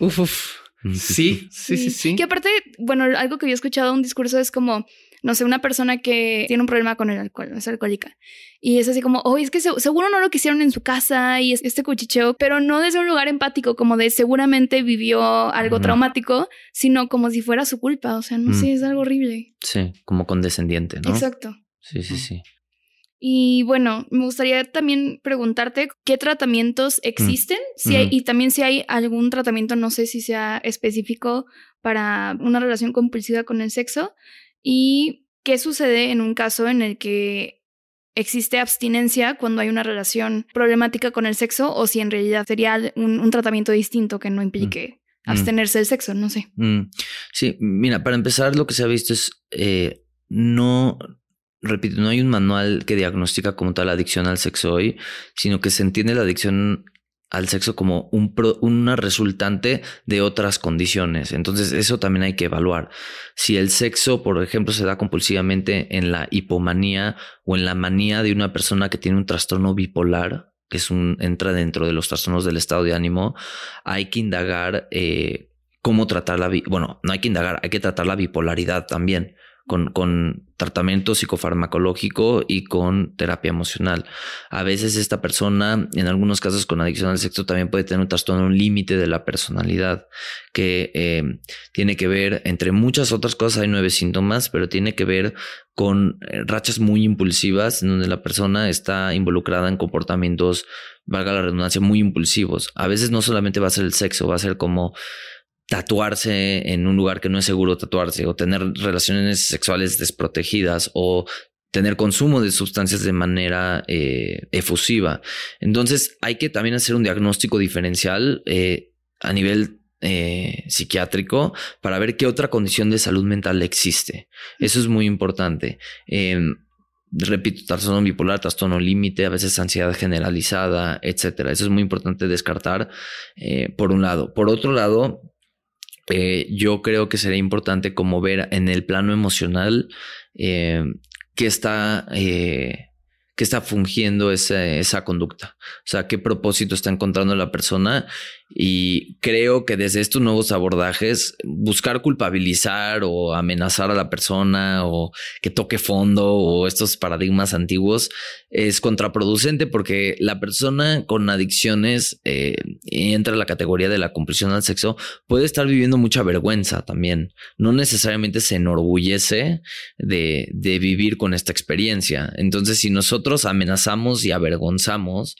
uf, uf. Sí, sí, sí, sí. Que aparte, bueno, algo que yo he escuchado un discurso es como no sé, una persona que tiene un problema con el alcohol, es alcohólica. Y es así como, oye, es que seguro no lo quisieron en su casa y este cuchicheo, pero no desde un lugar empático, como de seguramente vivió algo traumático, sino como si fuera su culpa. O sea, no sé, es algo horrible. Sí, como condescendiente, ¿no? Exacto. Sí, sí, sí. Y bueno, me gustaría también preguntarte qué tratamientos existen si hay, y también si hay algún tratamiento, no sé si sea específico para una relación compulsiva con el sexo y qué sucede en un caso en el que existe abstinencia cuando hay una relación problemática con el sexo o si en realidad sería un, tratamiento distinto que no implique mm. abstenerse del sexo, no sé. Mm. Sí, mira, para empezar lo que se ha visto es eh, no repito, no hay un manual que diagnostica como tal la adicción al sexo hoy, sino que se entiende la adicción al sexo como un una resultante de otras condiciones. Entonces, eso también hay que evaluar. Si el sexo, por ejemplo, se da compulsivamente en la hipomanía o en la manía de una persona que tiene un trastorno bipolar, que es un, entra dentro de los trastornos del estado de ánimo, hay que indagar eh, cómo tratar la, bueno, no hay que indagar, hay que tratar la bipolaridad también con, con, tratamiento psicofarmacológico y con terapia emocional. A veces esta persona, en algunos casos con adicción al sexo, también puede tener un trastorno, un límite de la personalidad que eh, tiene que ver, entre muchas otras cosas, hay nueve síntomas, pero tiene que ver con eh, rachas muy impulsivas en donde la persona está involucrada en comportamientos, valga la redundancia, muy impulsivos. A veces no solamente va a ser el sexo, va a ser como tatuarse en un lugar que no es seguro tatuarse o tener relaciones sexuales desprotegidas o tener consumo de sustancias de manera eh, efusiva. Entonces hay que también hacer un diagnóstico diferencial eh, a nivel eh, psiquiátrico para ver qué otra condición de salud mental existe. Eso es muy importante. Em, repito, trastorno bipolar, trastorno límite, a veces ansiedad generalizada, etcétera. Eso es muy importante descartar por un lado. Por otro lado, eh, yo creo que sería importante como ver en el plano emocional eh, qué está, eh, qué está fungiendo esa conducta. O sea, qué propósito está encontrando la persona y creo que desde estos nuevos abordajes, buscar culpabilizar o amenazar a la persona o que toque fondo o estos paradigmas antiguos es contraproducente porque la persona con adicciones eh, entra en la categoría de la compulsión al sexo, puede estar viviendo mucha vergüenza también. No necesariamente se enorgullece de, de vivir con esta experiencia. Entonces, si nosotros amenazamos y avergonzamos,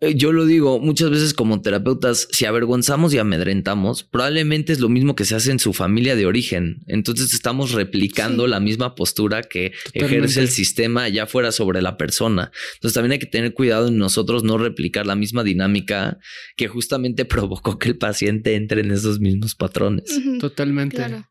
yo lo digo muchas veces como terapeutas, si avergonzamos y amedrentamos, probablemente es lo mismo que se hace en su familia de origen. Entonces estamos replicando la misma postura que ejerce el sistema ya fuera sobre la persona. Entonces también hay que tener cuidado en nosotros no replicar la misma dinámica que justamente provocó que el paciente entre en esos mismos patrones. Totalmente.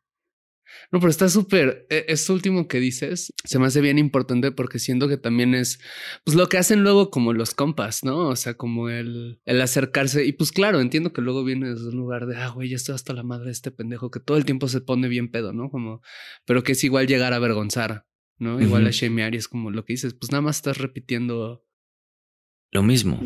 No, pero está súper. E, esto último que dices se me hace bien importante porque siento que también es pues lo que hacen luego como los compas, ¿no? O sea, como el, el acercarse. Y pues claro, entiendo que luego viene desde un lugar de ah, güey, ya estoy hasta la madre de este pendejo que todo el tiempo se pone bien pedo, ¿no? Como, pero que es igual llegar a avergonzar, ¿no? Igual a shamear y es como lo que dices, pues nada más estás repitiendo lo mismo.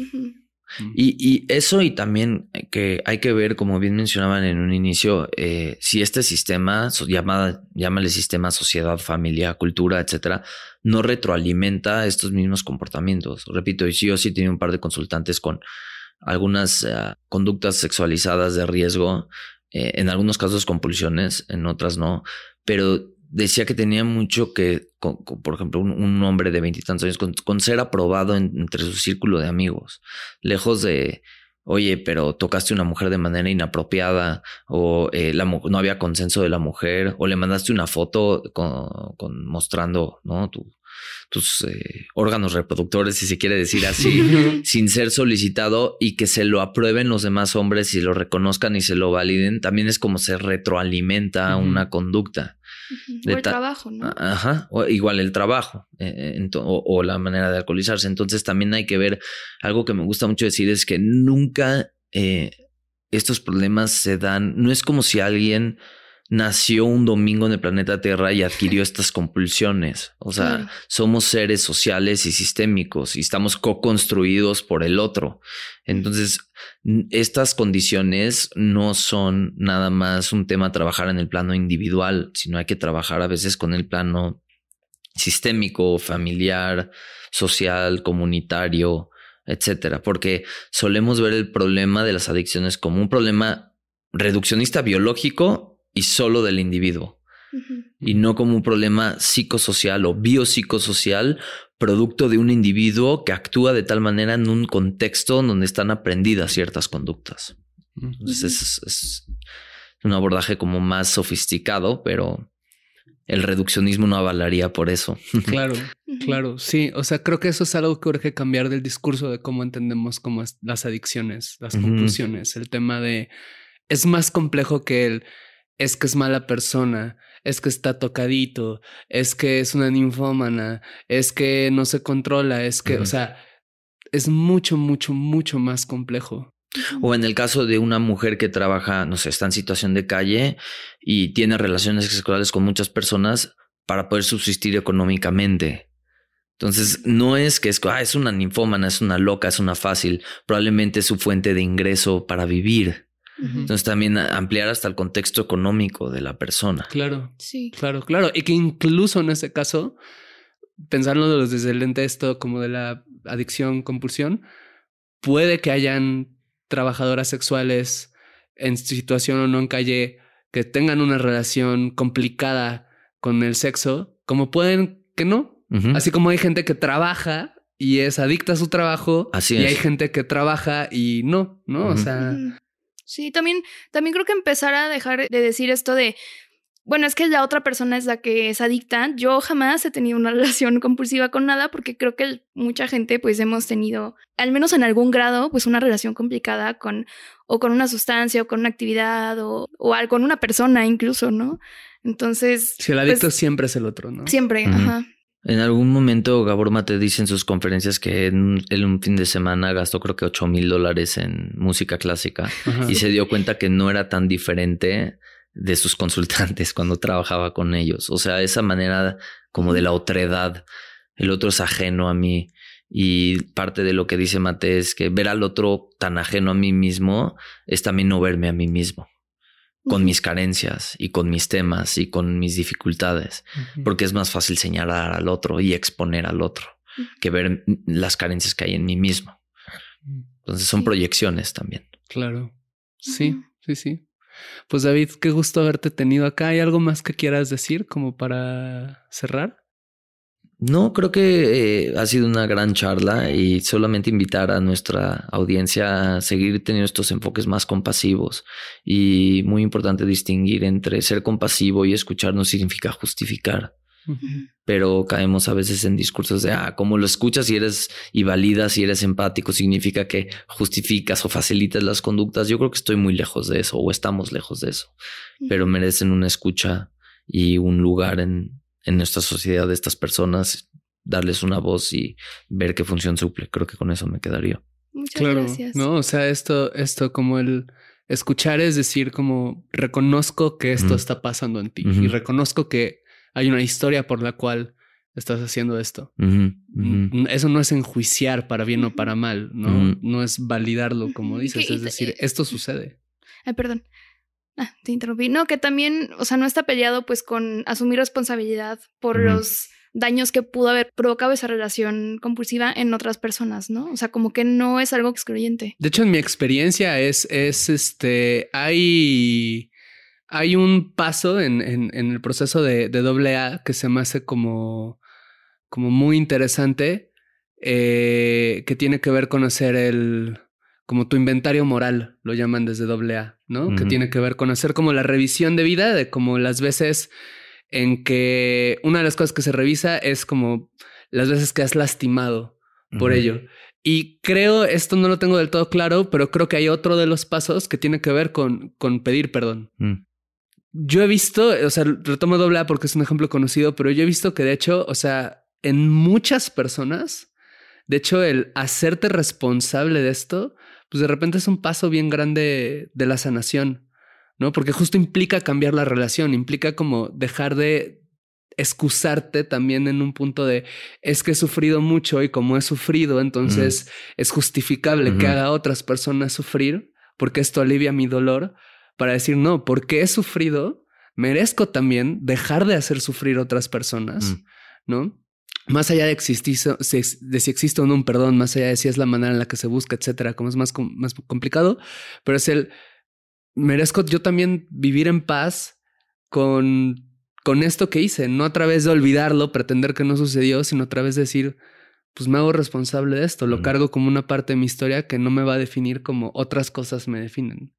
Y, eso y también que hay que ver, como bien mencionaban en un inicio, eh, si este sistema, llamada, llámale sistema sociedad, familia, cultura, etcétera, no retroalimenta estos mismos comportamientos. Repito, y sí, yo sí tenía un par de consultantes con algunas eh, conductas sexualizadas de riesgo, eh, en algunos casos compulsiones, en otras no, pero decía que tenía mucho que, por ejemplo, un, hombre de veintitantos años, con, ser aprobado entre su círculo de amigos, lejos de, oye, pero tocaste a una mujer de manera inapropiada, o eh, la, no había consenso de la mujer, o le mandaste una foto con, mostrando, ¿no? tus eh, órganos reproductores, si se quiere decir así, sin ser solicitado y que se lo aprueben los demás hombres y lo reconozcan y se lo validen, también es como se retroalimenta una conducta o el trabajo, ¿no? Ajá, o igual el trabajo eh, o, la manera de alcoholizarse. Entonces también hay que ver, algo que me gusta mucho decir es que nunca eh, estos problemas se dan, no es como si alguien nació un domingo en el planeta Tierra y adquirió estas compulsiones. O sea, somos seres sociales y sistémicos y estamos co-construidos por el otro. Entonces, estas condiciones no son nada más un tema a trabajar en el plano individual, sino hay que trabajar a veces con el plano sistémico, familiar, social, comunitario, etcétera, porque solemos ver el problema de las adicciones como un problema reduccionista biológico y solo del individuo. Y no como un problema psicosocial o biopsicosocial producto de un individuo que actúa de tal manera en un contexto donde están aprendidas ciertas conductas. Entonces es, un abordaje como más sofisticado, pero el reduccionismo no avalaría por eso. Claro, claro, sí. O sea, creo que eso es algo que urge cambiar del discurso de cómo entendemos como las adicciones, las conclusiones. El tema de es más complejo que el es que es mala persona, es que está tocadito, es que es una ninfómana, es que no se controla, es que, o sea, es mucho, mucho, mucho más complejo. O en el caso de una mujer que trabaja, no sé, está en situación de calle y tiene relaciones sexuales con muchas personas para poder subsistir económicamente. Entonces, no es que es, ah, es una ninfómana, es una loca, es una fácil. Probablemente es su fuente de ingreso para vivir. Entonces también ampliar hasta el contexto económico de la persona. Claro. Sí. Claro, claro. Y que incluso en ese caso, pensarlo desde el lente esto como de la adicción, compulsión, puede que hayan trabajadoras sexuales en situación o no en calle que tengan una relación complicada con el sexo, como pueden que no. Así como hay gente que trabaja y es adicta a su trabajo. Así y hay gente que trabaja y no, ¿no? O sea, Sí, también, también creo que empezar a dejar de decir esto de, bueno, es que la otra persona es la que es adicta. Yo jamás he tenido una relación compulsiva con nada porque creo que mucha gente pues hemos tenido, al menos en algún grado, pues una relación complicada con o con una sustancia o con una actividad o, o con una persona incluso, ¿no? Entonces... Si el adicto pues siempre es el otro, ¿no? Siempre, ajá. En algún momento Gabor Mate dice en sus conferencias que en, un fin de semana gastó creo que 8 mil dólares en música clásica y se dio cuenta que no era tan diferente de sus consultantes cuando trabajaba con ellos. O sea, esa manera como de la otredad, el otro es ajeno a mí. Y parte de lo que dice Mate es que ver al otro tan ajeno a mí mismo es también no verme a mí mismo con mis carencias y con mis temas y con mis dificultades, porque es más fácil señalar al otro y exponer al otro que ver las carencias que hay en mí mismo. Entonces son proyecciones también. Claro. Sí, sí, sí. Pues David, qué gusto haberte tenido acá. ¿Hay algo más que quieras decir como para cerrar? No, creo que eh, ha sido una gran charla y solamente invitar a nuestra audiencia a seguir teniendo estos enfoques más compasivos y muy importante distinguir entre ser compasivo y escuchar no significa justificar. Pero caemos a veces en discursos de, ah, como lo escuchas y eres y validas y eres empático, significa que justificas o facilitas las conductas. Yo creo que estoy muy lejos de eso o estamos lejos de eso, pero merecen una escucha y un lugar en, en nuestra sociedad de estas personas, darles una voz y ver qué función suple. Creo que con eso me quedaría. Muchas claro, gracias. No, o sea, esto, esto como el escuchar es decir, como reconozco que esto está pasando en ti y reconozco que hay una historia por la cual estás haciendo esto. Eso no es enjuiciar para bien o para mal, no, no es validarlo como dices, es decir, esto sucede. Ay, perdón. Ah, te interrumpí. No, que también, o sea, no está peleado pues con asumir responsabilidad por los daños que pudo haber provocado esa relación compulsiva en otras personas, ¿no? O sea, como que no es algo excluyente. De hecho, en mi experiencia es, es este, hay, hay un paso en, en, el proceso de, de, doble A que se me hace como, como muy interesante, eh, que tiene que ver con hacer el, como tu inventario moral, lo llaman desde AA, ¿no? Que tiene que ver con hacer como la revisión de vida, de como las veces en que una de las cosas que se revisa es como las veces que has lastimado por ello. Y creo, esto no lo tengo del todo claro, pero creo que hay otro de los pasos que tiene que ver con, con pedir perdón. Mm. Yo he visto, o sea, retomo AA porque es un ejemplo conocido, pero yo he visto que de hecho, o sea, en muchas personas, de hecho, el hacerte responsable de esto pues de repente es un paso bien grande de la sanación, ¿no? Porque justo implica cambiar la relación, implica como dejar de excusarte también en un punto de es que he sufrido mucho y como he sufrido, entonces es justificable que haga a otras personas sufrir porque esto alivia mi dolor para decir no, porque he sufrido, merezco también dejar de hacer sufrir a otras personas, mm. ¿no? Más allá de, existir, de si existe o no un perdón, más allá de si es la manera en la que se busca, etcétera, como es más, más complicado, pero es el merezco yo también vivir en paz con con esto que hice, no a través de olvidarlo, pretender que no sucedió, sino a través de decir, pues me hago responsable de esto, lo cargo como una parte de mi historia que no me va a definir como otras cosas me definen,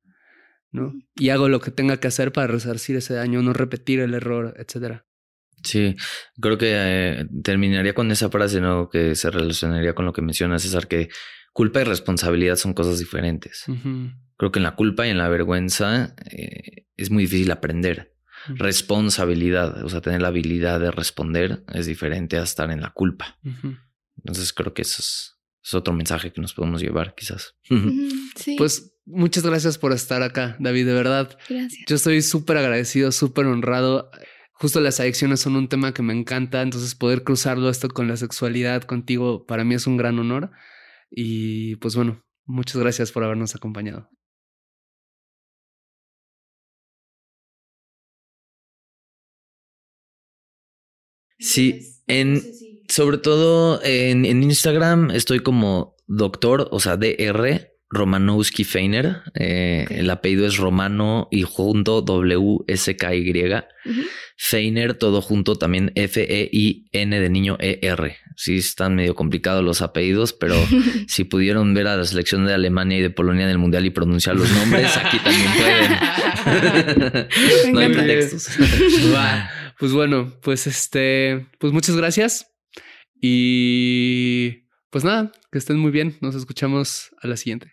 ¿no? Y hago lo que tenga que hacer para resarcir ese daño, no repetir el error, etcétera. Sí, creo que eh, terminaría con esa frase, ¿no? Que se relacionaría con lo que menciona César, que culpa y responsabilidad son cosas diferentes. Creo que en la culpa y en la vergüenza eh, es muy difícil aprender responsabilidad, o sea, tener la habilidad de responder es diferente a estar en la culpa. Entonces creo que eso es, otro mensaje que nos podemos llevar quizás. Pues muchas gracias por estar acá, David, de verdad. Gracias. Yo estoy súper agradecido, súper honrado. Justo las adicciones son un tema que me encanta, entonces poder cruzarlo esto con la sexualidad contigo para mí es un gran honor. Y pues bueno, muchas gracias por habernos acompañado. Sí, en, sobre todo en, Instagram estoy como doctor, o sea, DR Romanowski Feiner. Eh, el apellido es Romano y junto W-S-K-Y. Feiner, todo junto también F-E-I-N de niño E-R. Sí, están medio complicados los apellidos, pero si pudieron ver a la selección de Alemania y de Polonia en el Mundial y pronunciar los nombres, aquí también pueden. no hay pretextos. Pues bueno, pues este, pues muchas gracias. Y pues nada, que estén muy bien. Nos escuchamos a la siguiente.